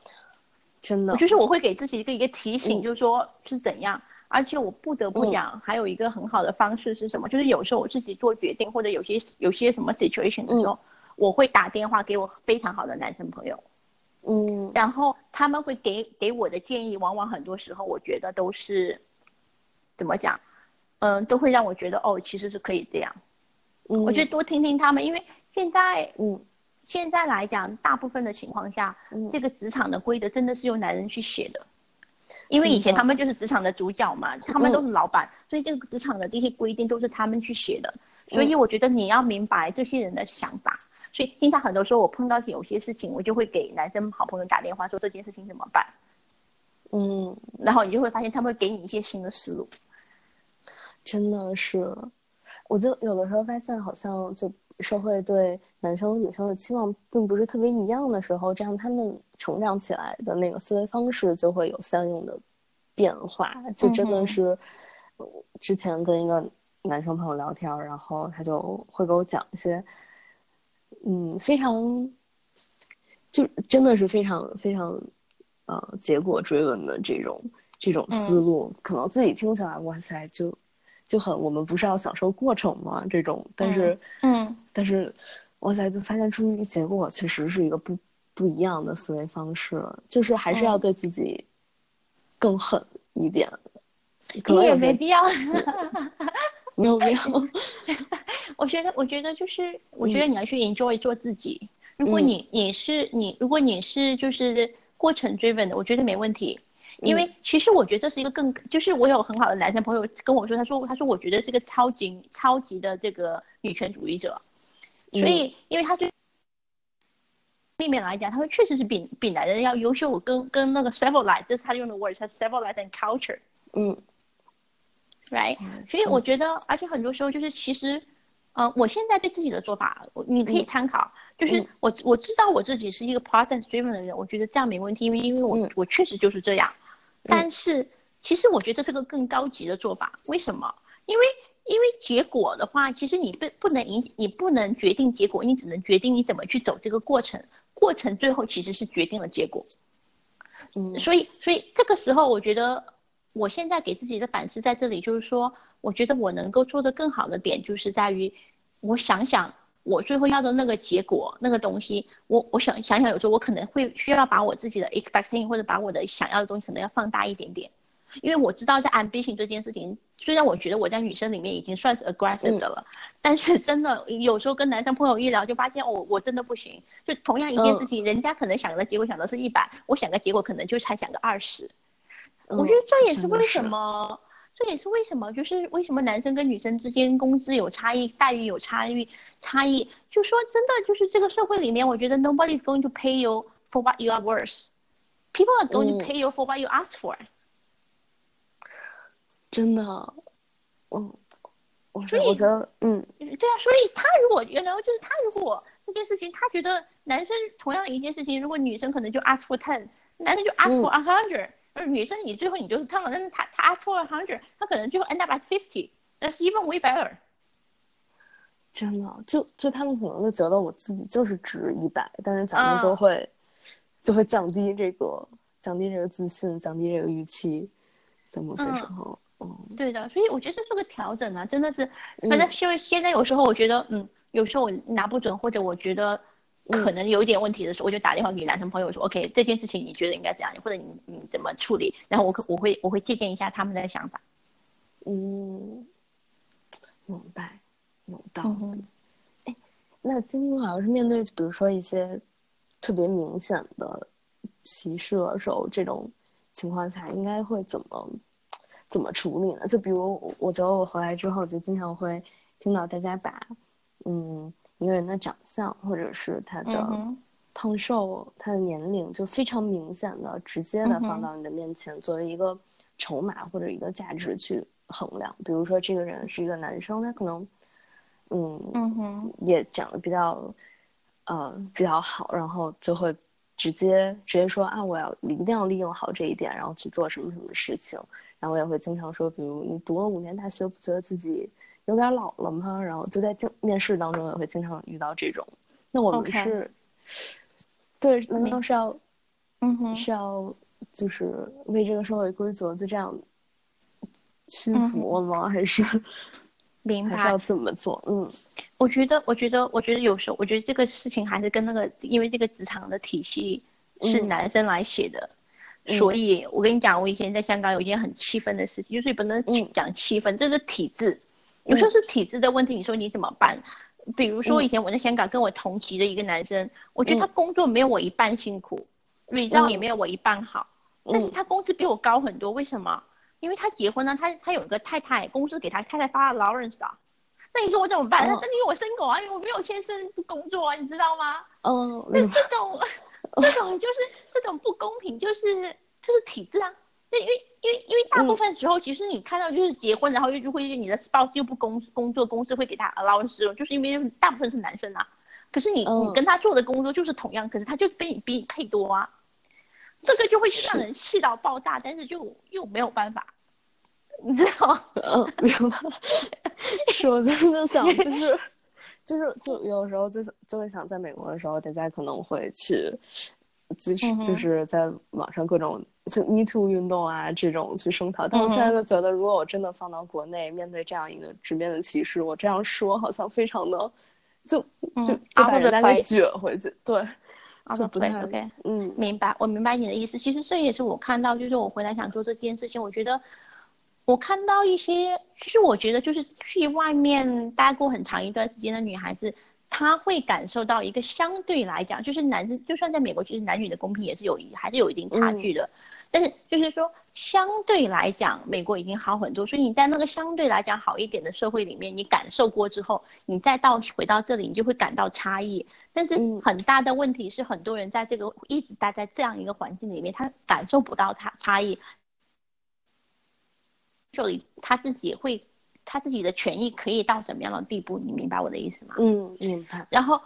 真的，就是我会给自己一个一个提醒，就是说是怎样。而且我不得不讲，还有一个很好的方式是什么？就是有时候我自己做决定，或者有些有些什么 situation 的时候。我会打电话给我非常好的男生朋友，嗯，然后他们会给给我的建议，往往很多时候我觉得都是，怎么讲，嗯，都会让我觉得哦，其实是可以这样。嗯，我觉得多听听他们，因为现在，嗯，现在来讲，大部分的情况下，这个职场的规则真的是由男人去写的，因为以前他们就是职场的主角嘛，他们都是老板，所以这个职场的这些规定都是他们去写的，所以我觉得你要明白这些人的想法。所以经常很多时候我碰到有些事情，我就会给男生好朋友打电话说这件事情怎么办，嗯，然后你就会发现他们会给你一些新的思路。真的是，我就有的时候发现好像就社会对男生女生的期望并不是特别一样的时候，这样他们成长起来的那个思维方式就会有相应的变化，就真的是之前跟一个男生朋友聊天，然后他就会给我讲一些，嗯，非常就真的是非常非常呃结果追问的这种这种思路，可能自己听起来哇塞就就很我们不是要享受过程吗？这种，但是嗯，但是哇塞，就发现出一个结果确实是一个不。不一样的思维方式，就是还是要对自己更狠一点。可能也没必要，没有必要。我觉得，我觉得就是，我觉得你要去 enjoy 做自己。如果你你是你，如果你是就是过程 driven 的，我觉得没问题。因为其实我觉得这是一个更，就是我有很好的男生朋友跟我说，他说他说我觉得是个超级超级的这个女权主义者。所以，因为他对。里面来讲，他们确实是比比男人要优秀，跟跟那个 civilized，这是他用的 word，他 civilized and culture，嗯，right，所以我觉得，而且很多时候就是其实，呃，我现在对自己的做法，你可以参考，就是我我知道我自己是一个 process driven 的人，我觉得这样没问题，因为因为我我确实就是这样，但是其实我觉得这是个更高级的做法，为什么？因为因为结果的话，其实你不不能影，你不能决定结果，你只能决定你怎么去走这个过程。过程最后其实是决定了结果，嗯，所以所以这个时候，我觉得我现在给自己的反思在这里，就是说，我觉得我能够做得更好的点，就是在于，我想想我最后要的那个结果，那个东西，我我想想想，有时候我可能会需要把我自己的 expectation 或者把我的想要的东西可能要放大一点点。因为我知道在 ambition 这件事情，虽然我觉得我在女生里面已经算是 aggressive 的了，但是真的有时候跟男生朋友一聊，就发现我我真的不行。就同样一件事情，人家可能想的结果想的是一百，我想个结果可能就才想个二十。我觉得这也是为什么，这也是为什么，就是为什么男生跟女生之间工资有差异，待遇有差异，差异。就说真的，就是这个社会里面，我觉得 nobody is going to pay you for what you are worth. People are going to pay you for what you ask for. 真的，嗯，我所以我觉得，嗯，对啊，所以他如果原来就是他如果这件事情，他觉得男生同样的一件事情，如果女生可能就 ask for ten，男生就 ask for a hundred，而女生你最后你就是他了，但是他他 ask for a hundred，他可能最后 end up at fifty，that's even way better。真的，就就他们可能就觉得我自己就是值一百，但是咱们就会就会降低这个降低这个自信，降低这个预期，在某些时候。对的，所以我觉得这是个调整啊，真的是，反正因为现在有时候我觉得，嗯，有时候我拿不准，或者我觉得可能有一点问题的时候，我就打电话给男生朋友说，OK，这件事情你觉得应该怎样，或者你你怎么处理，然后我可我会我会借鉴一下他们的想法。嗯，明白，有道理。哎，那今天好像是面对，比如说一些特别明显的歧视的时候，这种情况下应该会怎么？怎么处理呢？就比如，我觉得我回来之后，就经常会听到大家把，嗯，一个人的长相，或者是他的胖瘦、他的年龄，就非常明显的、直接的放到你的面前，作为一个筹码或者一个价值去衡量。比如说，这个人是一个男生，他可能，嗯，也讲的比较，呃，比较好，然后就会直接直接说啊，我要一定要利用好这一点，然后去做什么什么事情。然后我也会经常说，比如你读了五年大学，不觉得自己有点老了吗？然后就在经面试当中也会经常遇到这种。那我们是，对，难道是要，嗯哼，是要就是为这个社会规则就这样屈服了吗？还是，明白？要怎么做？嗯，我觉得，我觉得，我觉得有时候，我觉得这个事情还是跟那个，因为这个职场的体系是男生来写的。所以，我跟你讲，我以前在香港有一件很气愤的事情，就是不能讲气愤，这是体制，有时候是体制的问题。你说你怎么办？比如说，以前我在香港跟我同级的一个男生，我觉得他工作没有我一半辛苦，result 也没有我一半好，但是他工资比我高很多。为什么？因为他结婚呢，他他有一个太太，公司给他太太发了 lawrence 的。那你说我怎么办？那因为我生狗啊，因为我没有天生不工作啊，你知道吗？嗯，那这种。这种就是这种不公平，就是就是体制啊。那因为因为因为大部分时候，其实你看到就是结婚，然后又就会你的 spouse 又不工工作，公司会给他 allowance，就是因为大部分是男生啊。可是你你跟他做的工作就是同样，可是他就比你比你配多啊。这个就会让人气到爆炸，但是就又没有办法，你知道吗？嗯，明白。是，我真的想，就是，就是，就有时候就就会想，在美国的时候，大家可能会去，就是就是在网上各种就 Me Too 运动啊这种去声讨。但我现在就觉得，如果我真的放到国内，面对这样一个直面的歧视，我这样说好像非常的，就就就把人家给撅回去，对。啊，不对，OK，嗯，明白，我明白你的意思。其实这也是我看到，就是我回来想做这件事情，我觉得我看到一些，其实我觉得就是去外面待过很长一段时间的女孩子，她会感受到一个相对来讲，就是男生就算在美国，其实男女的公平也是有一还是有一定差距的。但是就是说，相对来讲，美国已经好很多。所以你在那个相对来讲好一点的社会里面，你感受过之后，你再到回到这里，你就会感到差异。但是很大的问题是，很多人在这个一直待在这样一个环境里面，他感受不到差差异。这里他自己会，他自己的权益可以到什么样的地步？你明白我的意思吗？嗯，明白。然后，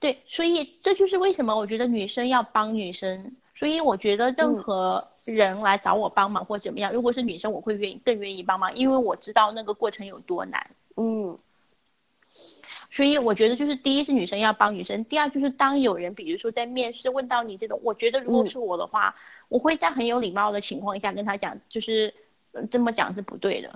对，所以这就是为什么我觉得女生要帮女生。所以我觉得任何人来找我帮忙或怎么样，如果是女生，我会愿意更愿意帮忙，因为我知道那个过程有多难。嗯。所以我觉得就是第一是女生要帮女生，第二就是当有人比如说在面试问到你这种，我觉得如果是我的话，我会在很有礼貌的情况下跟他讲，就是这么讲是不对的。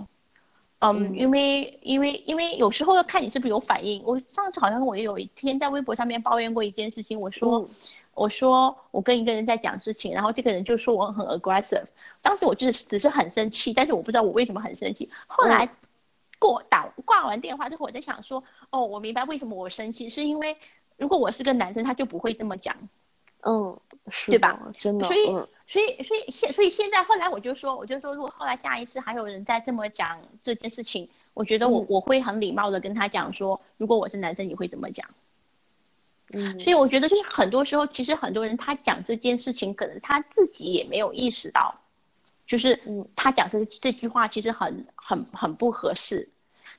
嗯，因为因为因为有时候要看你是不是有反应。我上次好像我也有一天在微博上面抱怨过一件事情，我说。我说我跟一个人在讲事情，然后这个人就说我很 aggressive。当时我就是只是很生气，但是我不知道我为什么很生气。后来，过打挂完电话之后，我在想说，哦，我明白为什么我生气，是因为如果我是个男生，他就不会这么讲。嗯，是，对吧？真的。所以，所以，所以现，所以现在后来我就说，我就说，如果后来下一次还有人在这么讲这件事情，我觉得我我会很礼貌的跟他讲说，如果我是男生，你会怎么讲？嗯，所以我觉得就是很多时候，其实很多人他讲这件事情，可能他自己也没有意识到，就是他讲这这句话其实很很很不合适。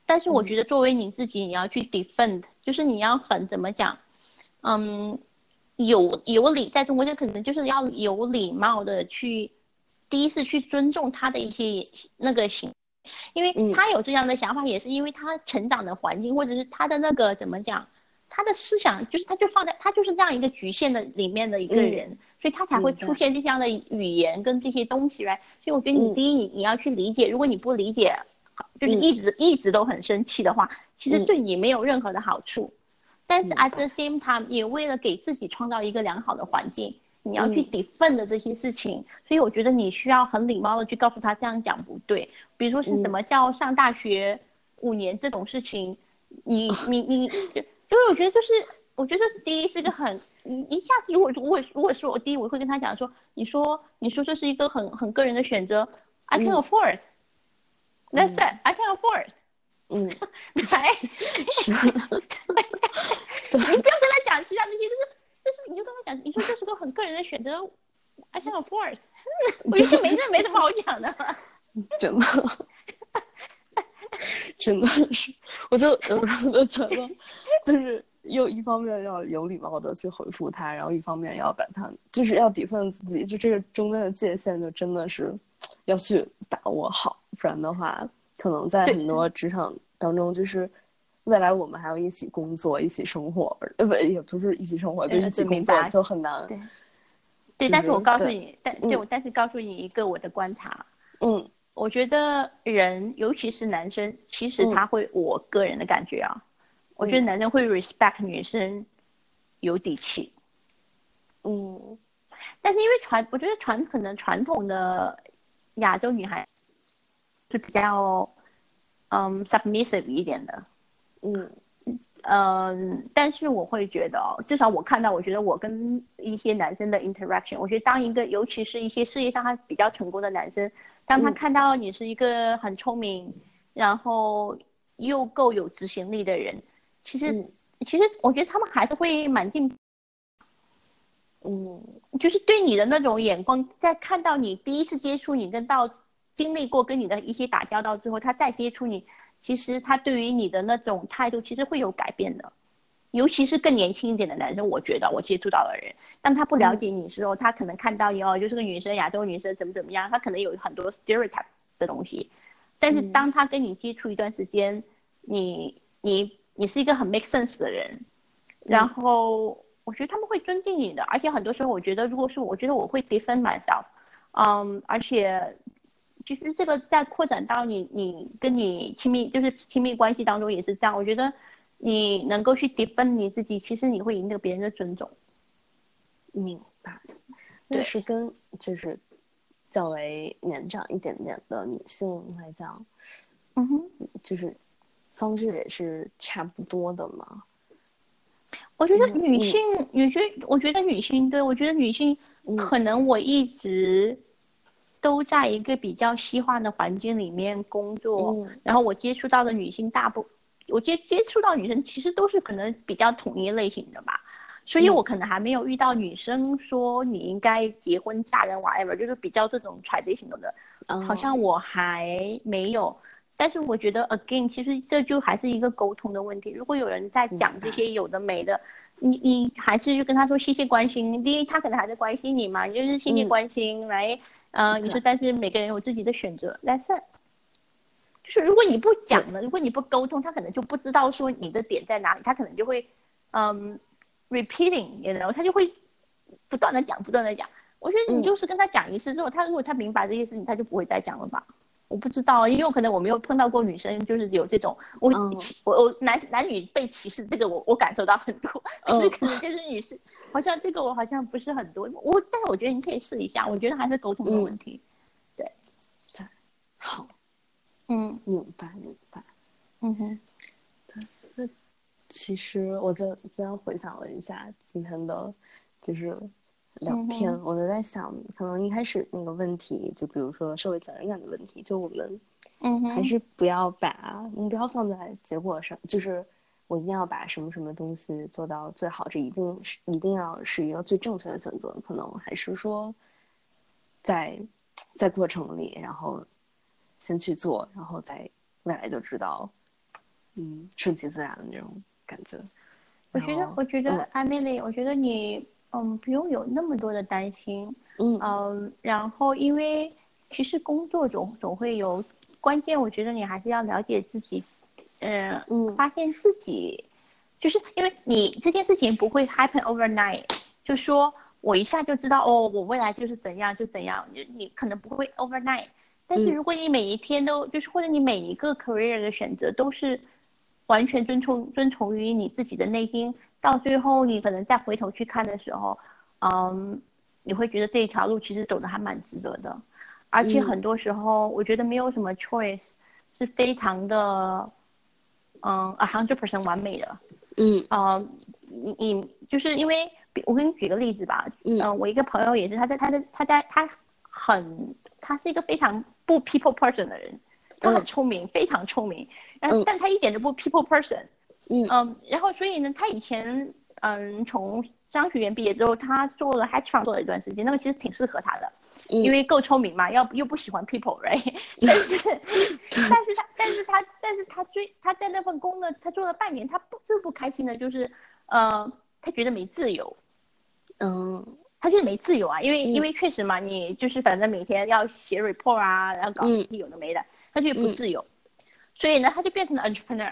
但是我觉得作为你自己，你要去 defend，就是你要很怎么讲，嗯，有有礼，在中国就可能就是要有礼貌的去，第一是去尊重他的一些那个行，因为他有这样的想法，也是因为他成长的环境或者是他的那个怎么讲。他的思想就是，他就放在他就是这样一个局限的里面的一个人，所以他才会出现这样的语言跟这些东西来。所以我觉得你第一，你你要去理解，如果你不理解，就是一直一直都很生气的话，其实对你没有任何的好处。但是 at the same time，也为了给自己创造一个良好的环境，你要去 defend 的这些事情。所以我觉得你需要很礼貌的去告诉他这样讲不对。比如说是什么叫上大学五年这种事情，你你你。因为我觉得就是，我觉得第一是一个很，一下子如果如果如果说我第一我会跟他讲说，你说你说这是一个很很个人的选择，I can afford，That's it，I can afford，嗯，来，你不要跟他讲其他那些，就是就是你就跟他讲，你说这是个很个人的选择，I can afford，我觉得没这没什么好讲的，真的。真的是，我就有时候就觉得，就是又一方面要有礼貌的去回复他，然后一方面要把他，就是要抵分自己，就这个中间的界限，就真的是要去把握好，不然的话，可能在很多职场当中，就是未来我们还要一起工作、一起生活，呃，不，也不是一起生活，就一起工作就很难。对，对，但是我告诉你，但对我但是告诉你一个我的观察，嗯。我觉得人，尤其是男生，其实他会，我个人的感觉啊，我觉得男生会 respect 女生有底气。嗯，但是因为传，我觉得传可能传统的亚洲女孩是比较嗯 submissive 一点的。嗯嗯，但是我会觉得哦，至少我看到，我觉得我跟一些男生的 interaction，我觉得当一个，尤其是一些事业上还比较成功的男生。当他看到你是一个很聪明，然后又够有执行力的人，其实其实我觉得他们还是会蛮敬，嗯，就是对你的那种眼光，在看到你第一次接触你，跟到经历过跟你的一些打交道之后，他再接触你，其实他对于你的那种态度其实会有改变的。尤其是更年轻一点的男生，我觉得我接触到的人，当他不了解你的时候，他可能看到你哦，就是个女生，亚洲女生怎么怎么样，他可能有很多 stereotype 的东西。但是当他跟你接触一段时间，你你你是一个很 make sense 的人，然后我觉得他们会尊敬你的，而且很多时候我觉得，如果是我觉得我会 defend myself，嗯，而且其实这个在扩展到你你跟你亲密就是亲密关系当中也是这样，我觉得你能够去 defend 你自己，其实你会赢得别人的尊重。明白，那是跟就是较为年长一点点的女性来讲，嗯哼，就是方式也是差不多的嘛。我觉得女性，女性，我觉得女性，对我觉得女性，可能我一直都在一个比较西化的环境里面工作，然后我接触到的女性大部，我接接触到女生其实都是可能比较统一类型的吧。所以我可能还没有遇到女生说你应该结婚嫁人 whatever，就是比较这种 traditional 的，好像我还没有。但是我觉得 again，其实这就还是一个沟通的问题。如果有人在讲这些有的没的，你你还是就跟他说谢谢关心。第一，他可能还在关心你嘛，就是谢谢关心来，嗯，你说但是每个人有自己的选择，That's it。就是如果你不讲呢，如果你不沟通，他可能就不知道说你的点在哪里，他可能就会嗯。repeating，然后他就会不断的讲，不断的讲。我觉得你就是跟他讲一次之后，他如果他明白这些事情，他就不会再讲了吧？我不知道，因为可能我没有碰到过女生，就是有这种我我我男男女被歧视，这个我我感受到很多。但是可能就是女士，好像这个我好像不是很多。我但是我觉得你可以试一下，我觉得还是沟通的问题。对，对，好，嗯，明白明白，嗯哼，对，那。其实我在今天回想了一下今天的，就是聊天，我就在想，可能一开始那个问题，就比如说社会责任感的问题，就我们，嗯，还是不要把目标放在结果上，就是我一定要把什么什么东西做到最好，这一定是一定要是一个最正确的选择，可能还是说，在在过程里，然后先去做，然后在未来就知道，嗯，顺其自然的那种。感觉，我觉得，我觉得艾米丽，我觉得你，嗯，不用有那么多的担心，嗯。嗯，然后因为其实工作总总会有关键，我觉得你还是要了解自己，嗯嗯，发现自己，就是因为你这件事情不会 happen overnight，就说我一下就知道哦，我未来就是怎样就怎样，你你可能不会 overnight，但是如果你每一天都就是或者你每一个 career 的选择都是。完全遵从遵从于你自己的内心，到最后你可能再回头去看的时候，嗯，你会觉得这一条路其实走的还蛮值得的，而且很多时候我觉得没有什么 choice 是非常的，嗯，a hundred percent 完美的，嗯，嗯，你你就是因为我给你举个例子吧，嗯，我一个朋友也是，他在他的他在他很他是一个非常不 people person 的人。他很聪明，非常聪明，然后但他一点都不 people person，嗯然后所以呢，他以前嗯从商学院毕业之后，他做了 hedge fund 做了一段时间，那个其实挺适合他的，因为够聪明嘛，要又不喜欢 people，right？但是 但是他但是他但是他追他在那份工呢，他做了半年，他不最不开心的就是，呃，他觉得没自由，嗯。他就是没自由啊，因为因为确实嘛，你就是反正每天要写 report 啊，然后搞有的没的。他就不自由，所以呢，他就变成了 entrepreneur，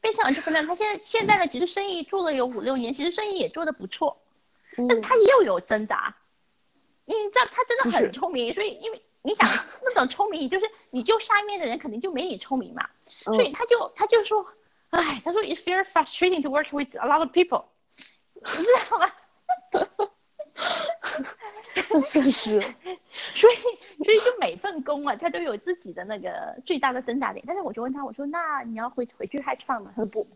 变成 entrepreneur。他现在现在呢，其实生意做了有五六年，其实生意也做得不错，但是他又有挣扎。你知道他真的很聪明，所以因为你想 那种聪明，就是你就下面的人肯定就没你聪明嘛，所以他就他就说，哎，他说 it's very frustrating to work with a lot of people，你知道吗？那 确实，所以所以就每份工啊，他都有自己的那个最大的挣扎点。但是我就问他，我说那你要回回去还上吗？他说不，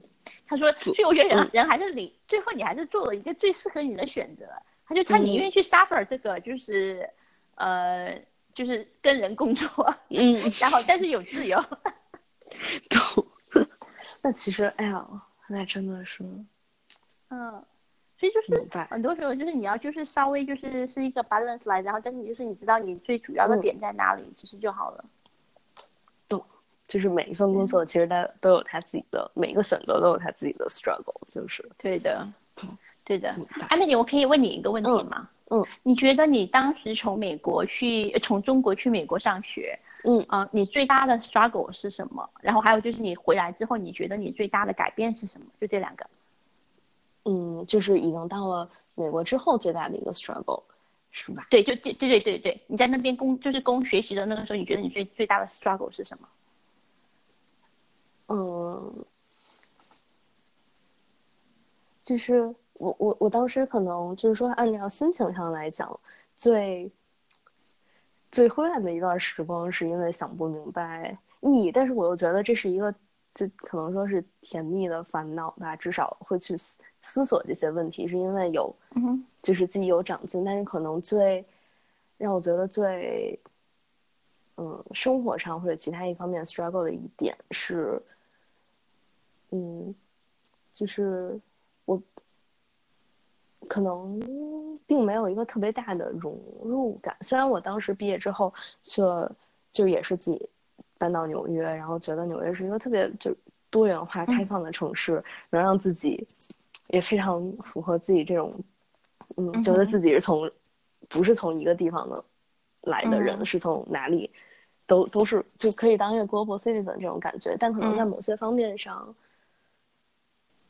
他说，所以我觉得人人还是你最后你还是做了一个最适合你的选择。他就他宁愿去 suffer 这个就是呃就是跟人工作，嗯，然后但是有自由。懂。那其实哎呀，那真的是，嗯。所以就是很多时候就是你要就是稍微就是是一个 balance 来，然后但是你就是你知道你最主要的点在哪里，其实就好了。懂，就是每一份工作其实它都有它自己的，每一个选择都有它自己的 struggle，就是对的，对的。艾美丽，我可以问你一个问题吗？嗯，你觉得你当时从美国去，从中国去美国上学，嗯啊，你最大的 struggle 是什么？然后还有就是你回来之后，你觉得你最大的改变是什么？就这两个。嗯，就是已经到了美国之后最大的一个 struggle，是吧？对，就对对对对对，你在那边工就是工学习的那个时候，你觉得你最最大的 struggle 是什么？嗯，就是我我我当时可能就是说，按照心情上来讲，最最灰暗的一段时光，是因为想不明白意义。但是我又觉得这是一个，就可能说是甜蜜的烦恼吧。至少会去思思索这些问题，是因为有，就是自己有长进。但是可能最让我觉得最，嗯，生活上或者其他一方面 struggle 的一点是。嗯，就是我可能并没有一个特别大的融入感。虽然我当时毕业之后去了，就也是自己搬到纽约，然后觉得纽约是一个特别就多元化、开放的城市，能让自己也非常符合自己这种，嗯，觉得自己是从不是从一个地方的来的人，是从哪里都都是就可以当一个 global citizen 这种感觉。但可能在某些方面上。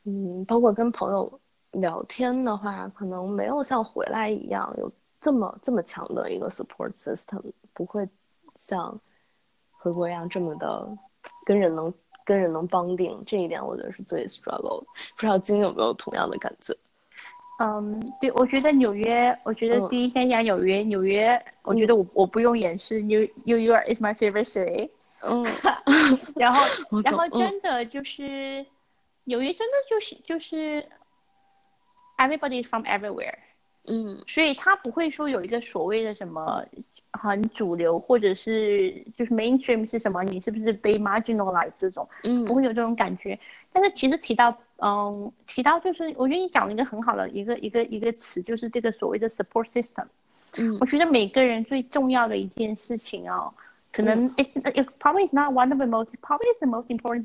嗯，包括跟朋友聊天的话，可能没有像回来一样有这么这么强的一个 support system，不会像回国一样这么的跟人能跟人能帮定。这一点我觉得是最 struggle 的。不知道金有没有同样的感觉？嗯，对，我觉得纽约，我觉得第一天讲纽约，纽约，我觉得我我不用掩饰，New New York is my favorite city。嗯，然后然后真的就是。纽约真的就是就是，everybody is from everywhere，嗯，所以他不会说有一个所谓的什么很主流，或者是就是 mainstream 是什么，你是不是被 marginalized 这种，嗯，不会有这种感觉。但是其实提到，嗯，提到就是我觉得你讲了一个很好的一个一个一个词，就是这个所谓的 support system。嗯，我觉得每个人最重要的一件事情哦，可能 it it probably is not one of the most probably is the most important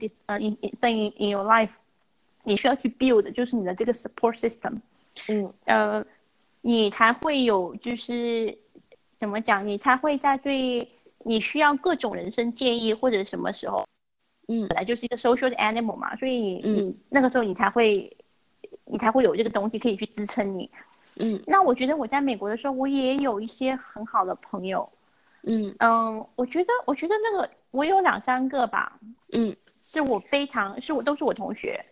thing in your life。你需要去 build，就是你的这个 support system，嗯，呃，你才会有，就是怎么讲，你才会在最你需要各种人生建议或者什么时候，嗯，本来就是一个 social animal 嘛，所以你你那个时候你才会，你才会有这个东西可以去支撑你，嗯，那我觉得我在美国的时候，我也有一些很好的朋友，嗯。嗯，我觉得我觉得那个我有两三个吧，嗯，是我非常是我都是我同学。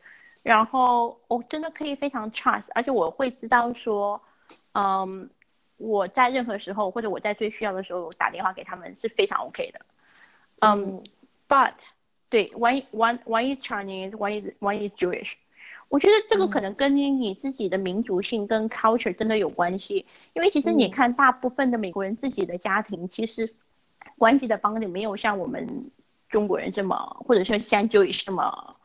然后我真的可以非常 trust，而且我会知道说，嗯，我在任何时候或者我在最需要的时候打电话给他们是非常 OK 的，嗯，but 对，one one one is Chinese，one is one is Jewish，我觉得这个可能跟你自己的民族性跟 culture 真的有关系，因为其实你看大部分的美国人自己的家庭其实关系的帮你没有像我们中国人这么，或者说像 Jewish 这么。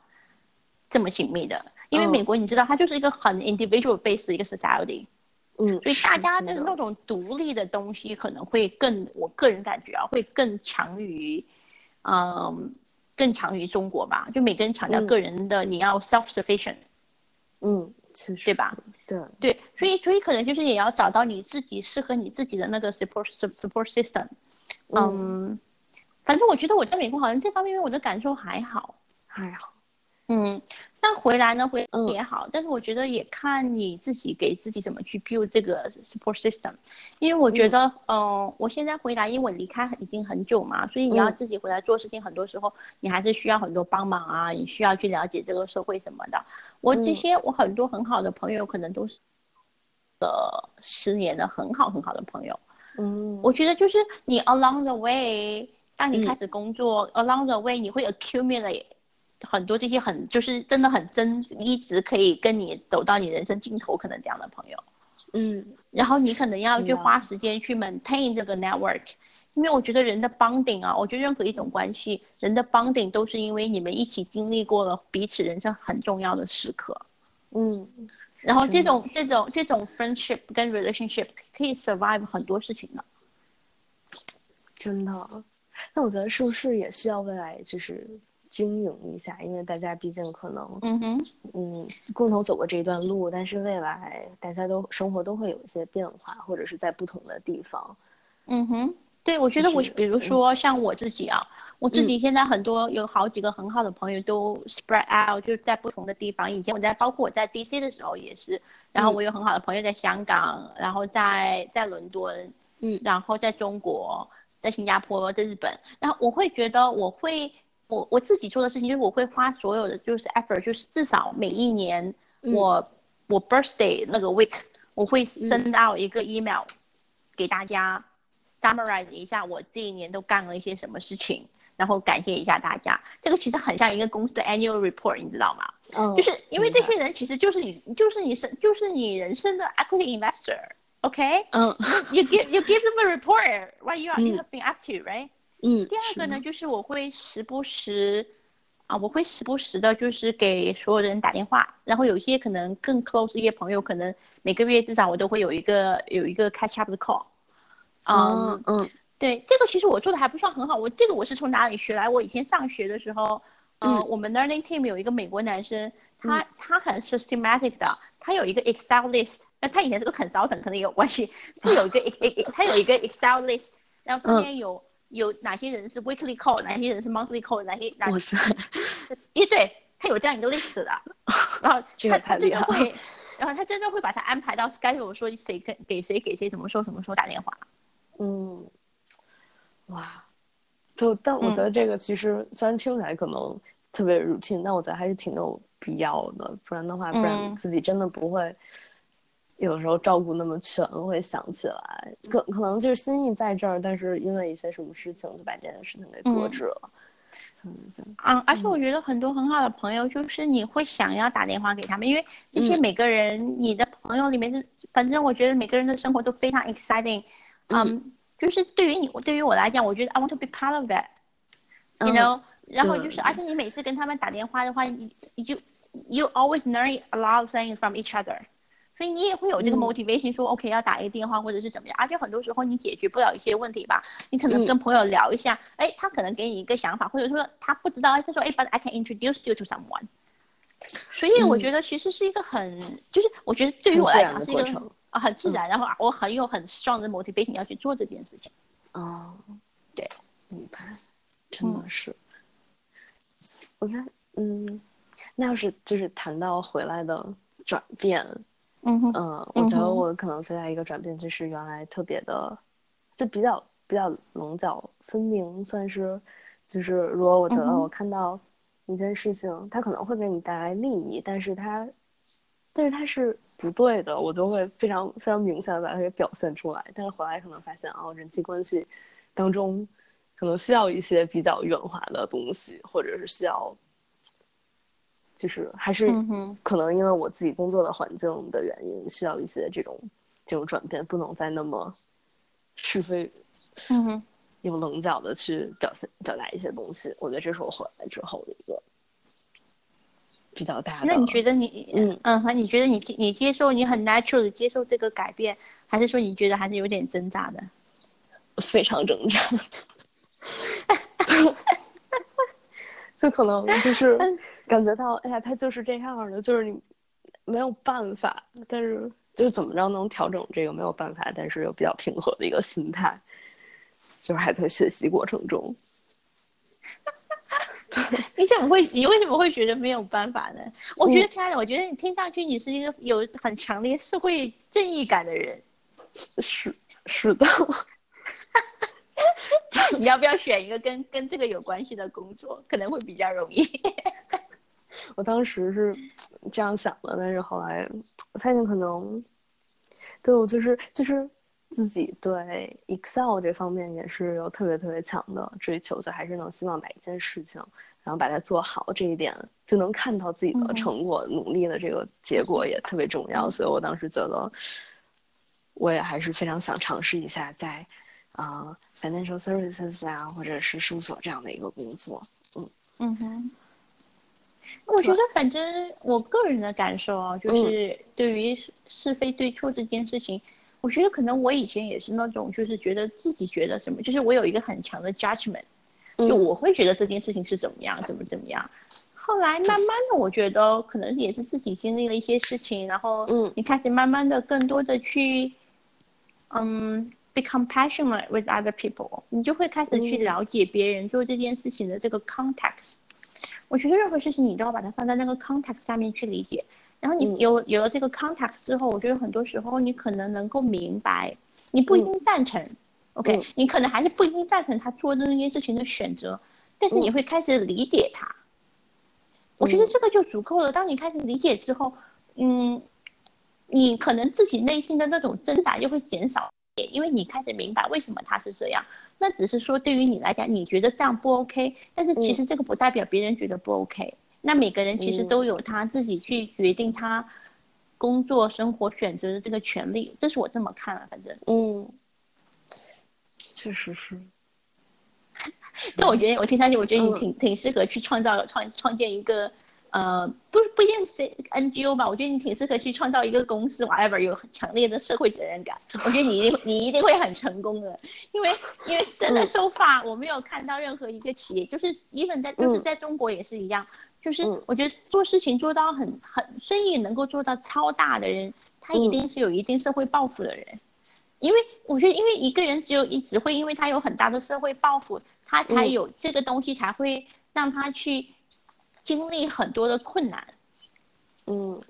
这么紧密的，因为美国你知道，它就是一个很 individual base 的一个 society，嗯，所以大家的那种独立的东西可能会更，我个人感觉啊，会更强于，嗯，更强于中国吧。就每个人强调个人的，你要 self sufficient，嗯，对吧？对对，所以所以可能就是也要找到你自己适合你自己的那个 support support system，嗯，反正我觉得我在美国好像这方面我的感受还好，还好。嗯，但回来呢，回也好，但是我觉得也看你自己给自己怎么去 build 这个 support system，因为我觉得，嗯，我现在回来，因为我离开已经很久嘛，所以你要自己回来做事情，很多时候你还是需要很多帮忙啊，你需要去了解这个社会什么的。我这些我很多很好的朋友，可能都是，呃，十年的很好很好的朋友。嗯，我觉得就是你 along the way，当你开始工作 along the way，你会 accumulate。很多这些很就是真的很真，一直可以跟你走到你人生尽头，可能这样的朋友，嗯，然后你可能要去花时间去 maintain 这个 network，因为我觉得人的 bonding 啊，我觉得任何一种关系，人的 bonding 都是因为你们一起经历过了彼此人生很重要的时刻，嗯，然后这种这种这种 friendship 跟 relationship 可以 survive 很多事情的，真的。那我觉得是不是也需要未来就是经营一下？因为大家毕竟可能，嗯哼，嗯，共同走过这一段路，但是未来大家都生活都会有一些变化，或者是在不同的地方。嗯哼，对，我觉得我比如说像我自己啊，我自己现在很多有好几个很好的朋友都 spread out，就是在不同的地方。以前我在包括我在 DC 的时候也是，然后我有很好的朋友在香港，然后在在伦敦，嗯，然后在中国，在新加坡，在日本。然后我会觉得我会我我自己做的事情就是我会花所有的就是 effort，就是至少每一年我我 birthday 那个 week 我会 send out 一个 email 给大家。summarize 一下我这一年都干了一些什么事情，然后感谢一下大家。这个其实很像一个公司的 annual report，你知道吗？嗯，就是因为这些人其实就是你，就是你生，就是你人生的 equity investor。OK，嗯，you give you give them a report what you are you have been up to，right？嗯。第二个呢，就是我会时不时啊，我会时不时的，就是给所有的人打电话，然后有些可能更 close 一些朋友，可能每个月至少我都会有一个有一个 catch up 的 call。嗯嗯，对，这个其实我做的还不算很好。我这个我是从哪里学来？我以前上学的时候，嗯，我们 learning team 有一个美国男生，他他很 systematic 的，他有一个 Excel list。那他以前是个 consultant，可能也有关系。他有一个 他有一个 Excel list，然后上面有有哪些人是 weekly call，哪些人是 monthly call，哪些哪些，一对，他有这样一个 list 的。然后他他真的会，然后他真的会把他安排到 schedule，说谁给给谁给谁什么时候什么时候打电话。嗯，哇，就但我觉得这个其实虽然听起来可能特别 routine，但我觉得还是挺有必要的。不然的话，不然自己真的不会有时候照顾那么全，会想起来。可可能就是心意在这儿，但是因为一些什么事情就把这件事情给搁置了。嗯啊，而且我觉得很多很好的朋友，就是你会想要打电话给他们，因为这些每个人，你的朋友里面，反正我觉得每个人的生活都非常 exciting。嗯，就是对于你，对于我来讲，我觉得 I want to be part of it，you know。然后就是，而且你每次跟他们打电话的话，你你就 you always learn a lot of things from each other，所以你也会有这个 motivation，说 OK 要打一个电话或者是怎么样。而且很多时候你解决不了一些问题吧，你可能跟朋友聊一下，哎，他可能给你一个想法，或者说他不知道，他说哎，but I can introduce you to someone。所以我觉得其实是一个很，就是我觉得对于我来讲是一个。啊，很自然，然后我很有很 strong 的 motivation 要去做这件事情。哦，对，明白，真的是。我看，嗯，那要是就是谈到回来的转变，嗯哼，嗯，我觉得我可能最大一个转变就是原来特别的，就比较比较棱角分明，算是，就是如果我觉得我看到一件事情，它可能会给你带来利益，但是它，但是它是。不对的，我就会非常非常明显的把它给表现出来。但是回来可能发现，哦，人际关系当中可能需要一些比较圆滑的东西，或者是需要，就是还是可能因为我自己工作的环境的原因，需要一些这种这种转变，不能再那么是非，嗯，有棱角的去表现表达一些东西。我觉得这是我回来之后的一个。比较大的，那你觉得你嗯嗯，和你觉得你你接受你很 natural 的接受这个改变，还是说你觉得还是有点挣扎的？非常挣扎，就可能就是 感觉到，哎呀，他就是这样的，就是你没有办法，但是就是怎么着能调整这个没有办法，但是又比较平和的一个心态，就是还在学习过程中。你怎么会？你为什么会觉得没有办法呢？我觉得，亲爱的，我觉得你听上去你是一个有很强烈社会正义感的人。是是的。你要不要选一个跟跟这个有关系的工作？可能会比较容易。我当时是这样想的，但是后来我发现可能，对我就是就是自己对 Excel 这方面也是有特别特别强的追求，就还是能希望把一件事情。然后把它做好，这一点就能看到自己的成果，努力的这个结果也特别重要。所以我当时觉得，我也还是非常想尝试一下在啊 financial services 啊，或者是事务所这样的一个工作。嗯嗯哼，我觉得反正我个人的感受啊，就是对于是非对错这件事情，我觉得可能我以前也是那种，就是觉得自己觉得什么，就是我有一个很强的 judgment。就我会觉得这件事情是怎么样，怎么怎么样。后来慢慢的，我觉得可能也是自己经历了一些事情，然后你开始慢慢的更多的去，嗯，be compassionate with other people，你就会开始去了解别人做这件事情的这个 context。我觉得任何事情你都要把它放在那个 context 下面去理解，然后你有有了这个 context 之后，我觉得很多时候你可能能够明白，你不一定赞成，OK，你可能还是不一定赞成他做的那件事情的选择，但是你会开始理解他。我觉得这个就足够了。当你开始理解之后，嗯，你可能自己内心的那种挣扎就会减少因为你开始明白为什么他是这样。那只是说对于你来讲，你觉得这样不 OK，但是其实这个不代表别人觉得不 OK。那每个人其实都有他自己去决定他工作、生活选择的这个权利。这是我这么看了，反正，嗯，确实是。但我觉得，我听上去，我觉得你挺挺适合去创造创创建一个，呃，不不一定是 NGO 吧？我觉得你挺适合去创造一个公司，whatever，有很强烈的社会责任感。我觉得你一定你一定会很成功的，因为因为真的收发，我没有看到任何一个企业，就是 even 在就是在中国也是一样，就是我觉得做事情做到很很生意能够做到超大的人，他一定是有一定社会抱负的人。因为我觉得，因为一个人只有一只会，因为他有很大的社会抱负，他才有这个东西，才会让他去经历很多的困难。嗯，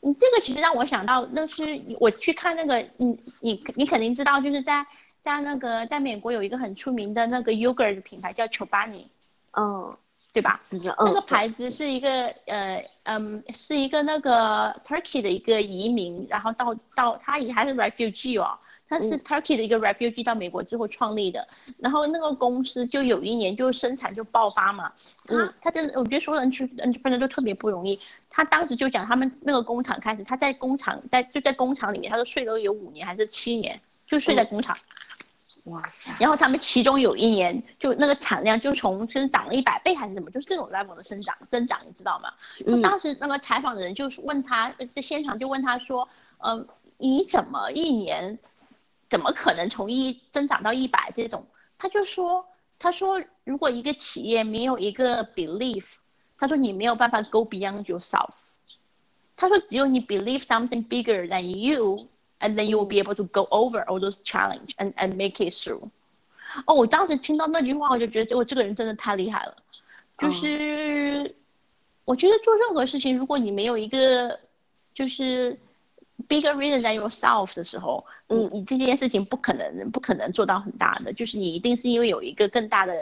你这个其实让我想到，那是我去看那个，你你你肯定知道，就是在在那个在美国有一个很出名的那个 yogurt 的品牌叫 Chobani，嗯，对吧？那个牌子是一个呃嗯，是一个那个 Turkey 的一个移民，然后到到他也还是 refugee 哦。他是 Turkey 的一个 refugee 到美国之后创立的，然后那个公司就有一年就生产就爆发嘛，他他真的我觉得所有人去嗯反正都特别不容易。他当时就讲他们那个工厂开始，他在工厂在就在工厂里面，他说睡了有五年还是七年，就睡在工厂。哇塞！然后他们其中有一年就那个产量就从就是涨了一百倍还是什么，就是这种 level 的生长增长，你知道吗？嗯。当时那个采访的人就是问他在现场就问他说，嗯，你怎么一年？怎么可能从一增长到一百这种？他就说，他说如果一个企业没有一个 belief，他说你没有办法 go beyond yourself。他说只有你 believe something bigger than you，and then you will be able to go over all those challenge and and make it through。哦，我当时听到那句话，我就觉得我这个人真的太厉害了。就是我觉得做任何事情，如果你没有一个就是。Bigger reason than yourself 的时候，你你这件事情不可能不可能做到很大的，就是你一定是因为有一个更大的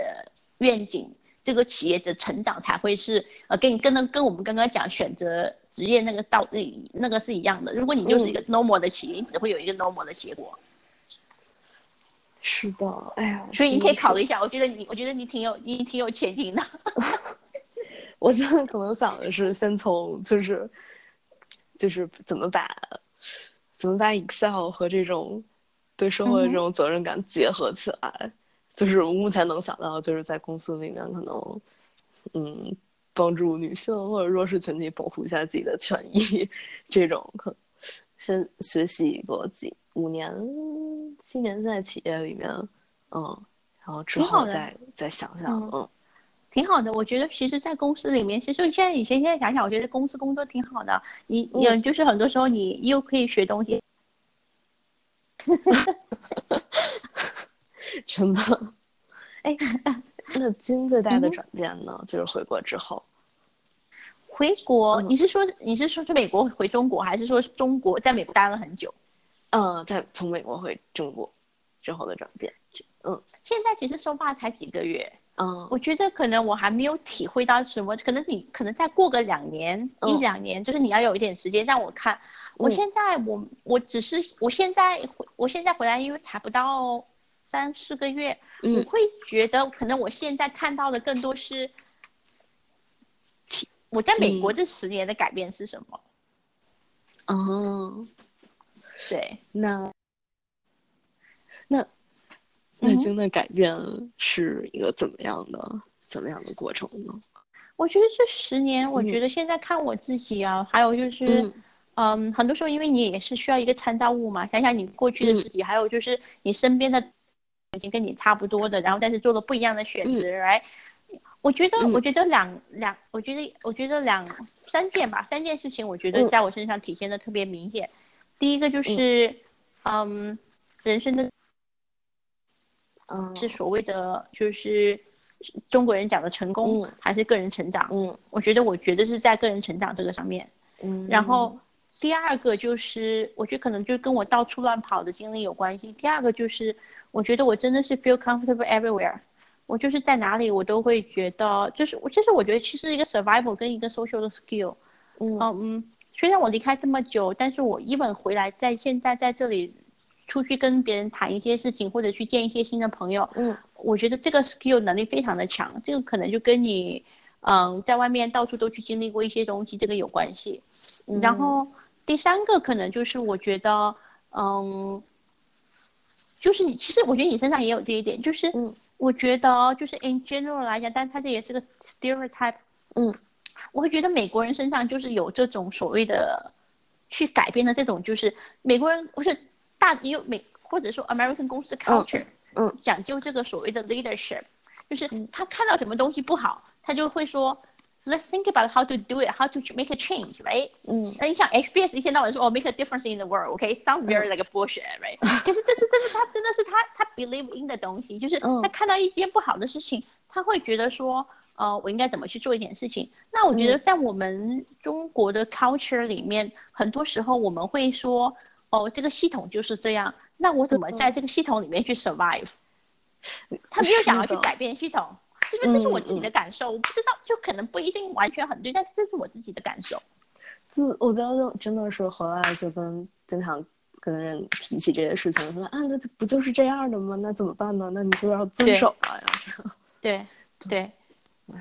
愿景，这个企业的成长才会是呃跟跟跟跟我们刚刚讲选择职业那个道理那个是一样的。如果你就是一个 normal 的企业，你只会有一个 normal 的结果。是的，哎呀，所以你可以考虑一下，我觉得你我觉得你挺有你挺有前景的。我现在可能想的是先从就是就是怎么把。怎么把 Excel 和这种对生活的这种责任感结合起来？就是我目前能想到，就是在公司里面可能，嗯，帮助女性或者弱势群体保护一下自己的权益，这种可先学习一个几五年、七年在企业里面，嗯，然后之后再再想想，嗯。挺好的，我觉得其实，在公司里面，其实现在以前现在想想，我觉得公司工作挺好的。你有就是很多时候你又可以学东西 真的。哎，那金最大的转变呢？就是回国之后。回国？你是说你是说是美国回中国，还是说中国在美国待了很久？嗯，在从美国回中国之后的转变。嗯，现在其实说话才几个月。嗯，我觉得可能我还没有体会到什么，可能你可能再过个两年一两年，就是你要有一点时间让我看。我现在我我只是我现在我现在回来，因为才不到三四个月，我会觉得可能我现在看到的更多是我在美国这十年的改变是什么。哦，对，那那。月经的改变是一个怎么样的、怎么样的过程呢？我觉得这十年，我觉得现在看我自己啊，还有就是，嗯，很多时候因为你也是需要一个参照物嘛，想想你过去的自己，还有就是你身边的已经跟你差不多的，然后但是做了不一样的选择，来，我觉得我觉得两两，我觉得我觉得两三件吧，三件事情，我觉得在我身上体现的特别明显。第一个就是，嗯，人生的，嗯，是所谓的就是中国人讲的成功还是个人成长？嗯，我觉得我觉得是在个人成长这个上面。嗯，然后第二个就是，我觉得可能就跟我到处乱跑的经历有关系。第二个就是，我觉得我真的是 feel comfortable everywhere，我就是在哪里我都会觉得，就是我其实我觉得其实一个 survival 跟一个 social 的 skill，嗯嗯。虽然我离开这么久，但是我一本回来，在现在在这里，出去跟别人谈一些事情，或者去见一些新的朋友，嗯，我觉得这个 skill 能力非常的强，这个可能就跟你，嗯，在外面到处都去经历过一些东西，这个有关系。然后第三个可能就是我觉得，嗯，就是你其实我觉得你身上也有这一点，就是我觉得就是 in general 来讲，但是它这也是个 stereotype，嗯。我会觉得美国人身上就是有这种所谓的去改变的这种，就是美国人不是大有美或者说 American 公司 culture，嗯，讲究这个所谓的 leadership，就是他看到什么东西不好，他就会说，Let's think about how to do it, how to make a change，right？嗯，那你想 HBS 一天到晚说哦 make a difference in the world，OK？Sounds very like a bullshit，right？可是这是这是他真的是他他 believe in 的东西，就是他看到一件不好的事情，他会觉得说。呃，我应该怎么去做一点事情？那我觉得在我们中国的 culture 里面，很多时候我们会说，哦，这个系统就是这样，那我怎么在这个系统里面去 survive？他没有想要去改变系统，因为这是我自己的感受，我不知道，就可能不一定完全很对，但是这是我自己的感受。自我觉得真的是回来就跟经常跟人提起这些事情，说啊，那不就是这样的吗？那怎么办呢？那你就要遵守啊呀。对对。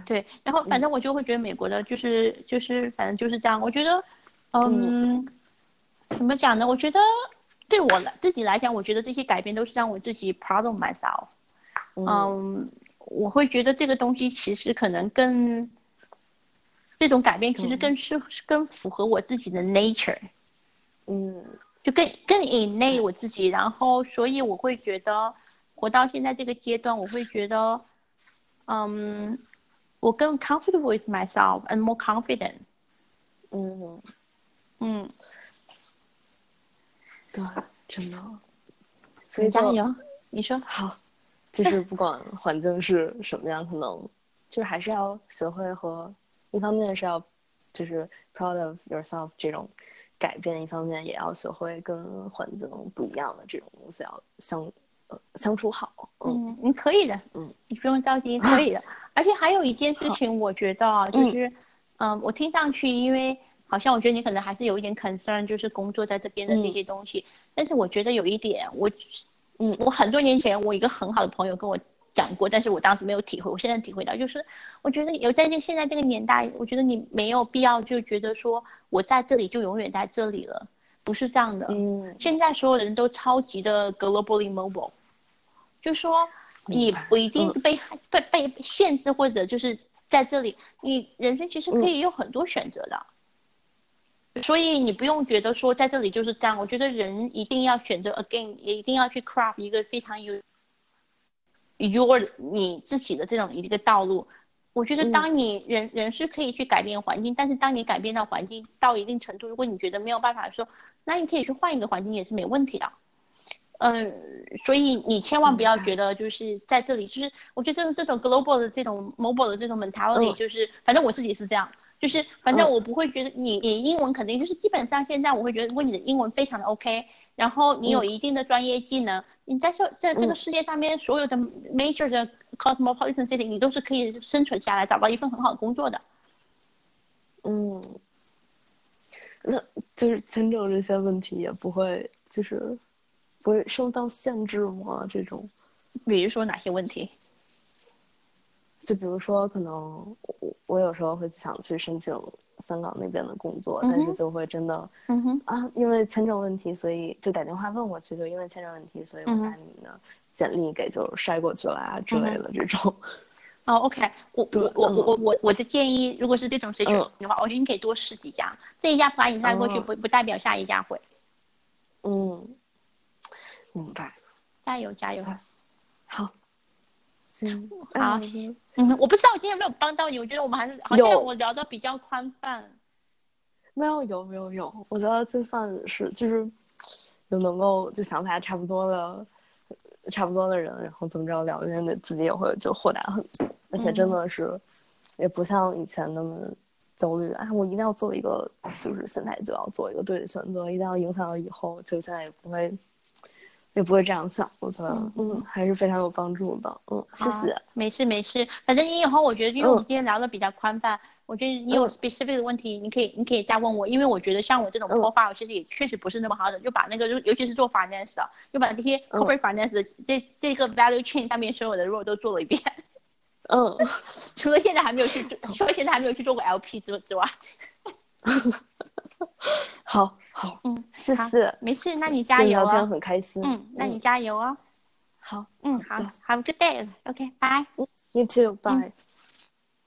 对，然后反正我就会觉得美国的，就是就是反正就是这样。我觉得，嗯，怎么讲呢？我觉得对我来自己来讲，我觉得这些改变都是让我自己 proud of myself。嗯，我会觉得这个东西其实可能更这种改变其实更是更符合我自己的 nature。嗯，就更更 innate 我自己，然后所以我会觉得活到现在这个阶段，我会觉得，嗯。我更 comfortable with myself and more confident。嗯嗯，对，真的。所以加油，你说好，就是不管环境是什么样，可能就是还是要学会和一方面是要就是 proud of yourself 这种改变，一方面也要学会跟环境不一样的这种东西要相。相处好，嗯，你可以的，嗯，你不用着急，可以的。而且还有一件事情，我觉得就是，嗯，我听上去，因为好像我觉得你可能还是有一点 concern，就是工作在这边的这些东西。但是我觉得有一点，我，嗯，我很多年前我一个很好的朋友跟我讲过，但是我当时没有体会，我现在体会到，就是我觉得有在这现在这个年代，我觉得你没有必要就觉得说我在这里就永远在这里了，不是这样的。嗯，现在所有人都超级的 globally mobile。就说你不一定被被被限制，或者就是在这里，你人生其实可以有很多选择的，所以你不用觉得说在这里就是这样。我觉得人一定要选择 again，也一定要去 craft 一个非常有 your 你自己的这种一个道路。我觉得当你人人是可以去改变环境，但是当你改变到环境到一定程度，如果你觉得没有办法说，那你可以去换一个环境也是没问题的。嗯，所以你千万不要觉得就是在这里，就是我觉得这种这种 global 的这种 mobile 的这种 mentality，就是反正我自己是这样，就是反正我不会觉得你你英文肯定就是基本上现在我会觉得，如果你的英文非常的 OK，然后你有一定的专业技能，你在这在这个世界上面所有的 major 的 cosmopolitan city，你都是可以生存下来，找到一份很好的工作的。嗯，那就是签证这些问题也不会就是不。会受到限制吗？这种，比如说哪些问题？就比如说，可能我我有时候会想去申请香港那边的工作，但是就会真的，嗯哼啊，因为签证问题，所以就打电话问过去，就因为签证问题，所以我把你的简历给就筛过去了啊之类的这种。哦，OK，我我我我我我的建议，如果是这种 situation 的话，我觉得你可以多试几家，这一家把你带过去，不不代表下一家会。嗯。明白，加油加油！好，行，好嗯嗯，我不知道我今天有没有帮到你，我觉得我们还是好像我聊的比较宽泛。没有有没有有，我觉得就算是就是有能够就想法差不多的差不多的人，然后怎么着聊天的自己也会就豁达很多，而且真的是、也不像以前那么焦虑啊，我一定要做一个就是现在就要做一个对的选择，一定要影响到以后，就现在也不会也不会这样想，我觉得嗯嗯还是非常有帮助的，嗯，谢谢。啊没事没事，反正你以后我觉得，因为我们嗯。今天聊的比较宽泛，我觉得你有嗯。specific 的问题，你可以你可以再问我，因为我觉得像我这种嗯。Profile 其实也确实不是那么好的，就把那个尤尤其是做 finance 的，就把这些嗯。corporate finance 的这这个 value chain 上面所有的 role 都做了一遍，嗯，除了现在还没有去做，除了现在还没有去做过 LP 之之外，好好，嗯，好谢。谢，没事，那你加油啊聊天，很开心，嗯，那你加油啊，好嗯，好，Have a good day，OK，拜。，You too，bye。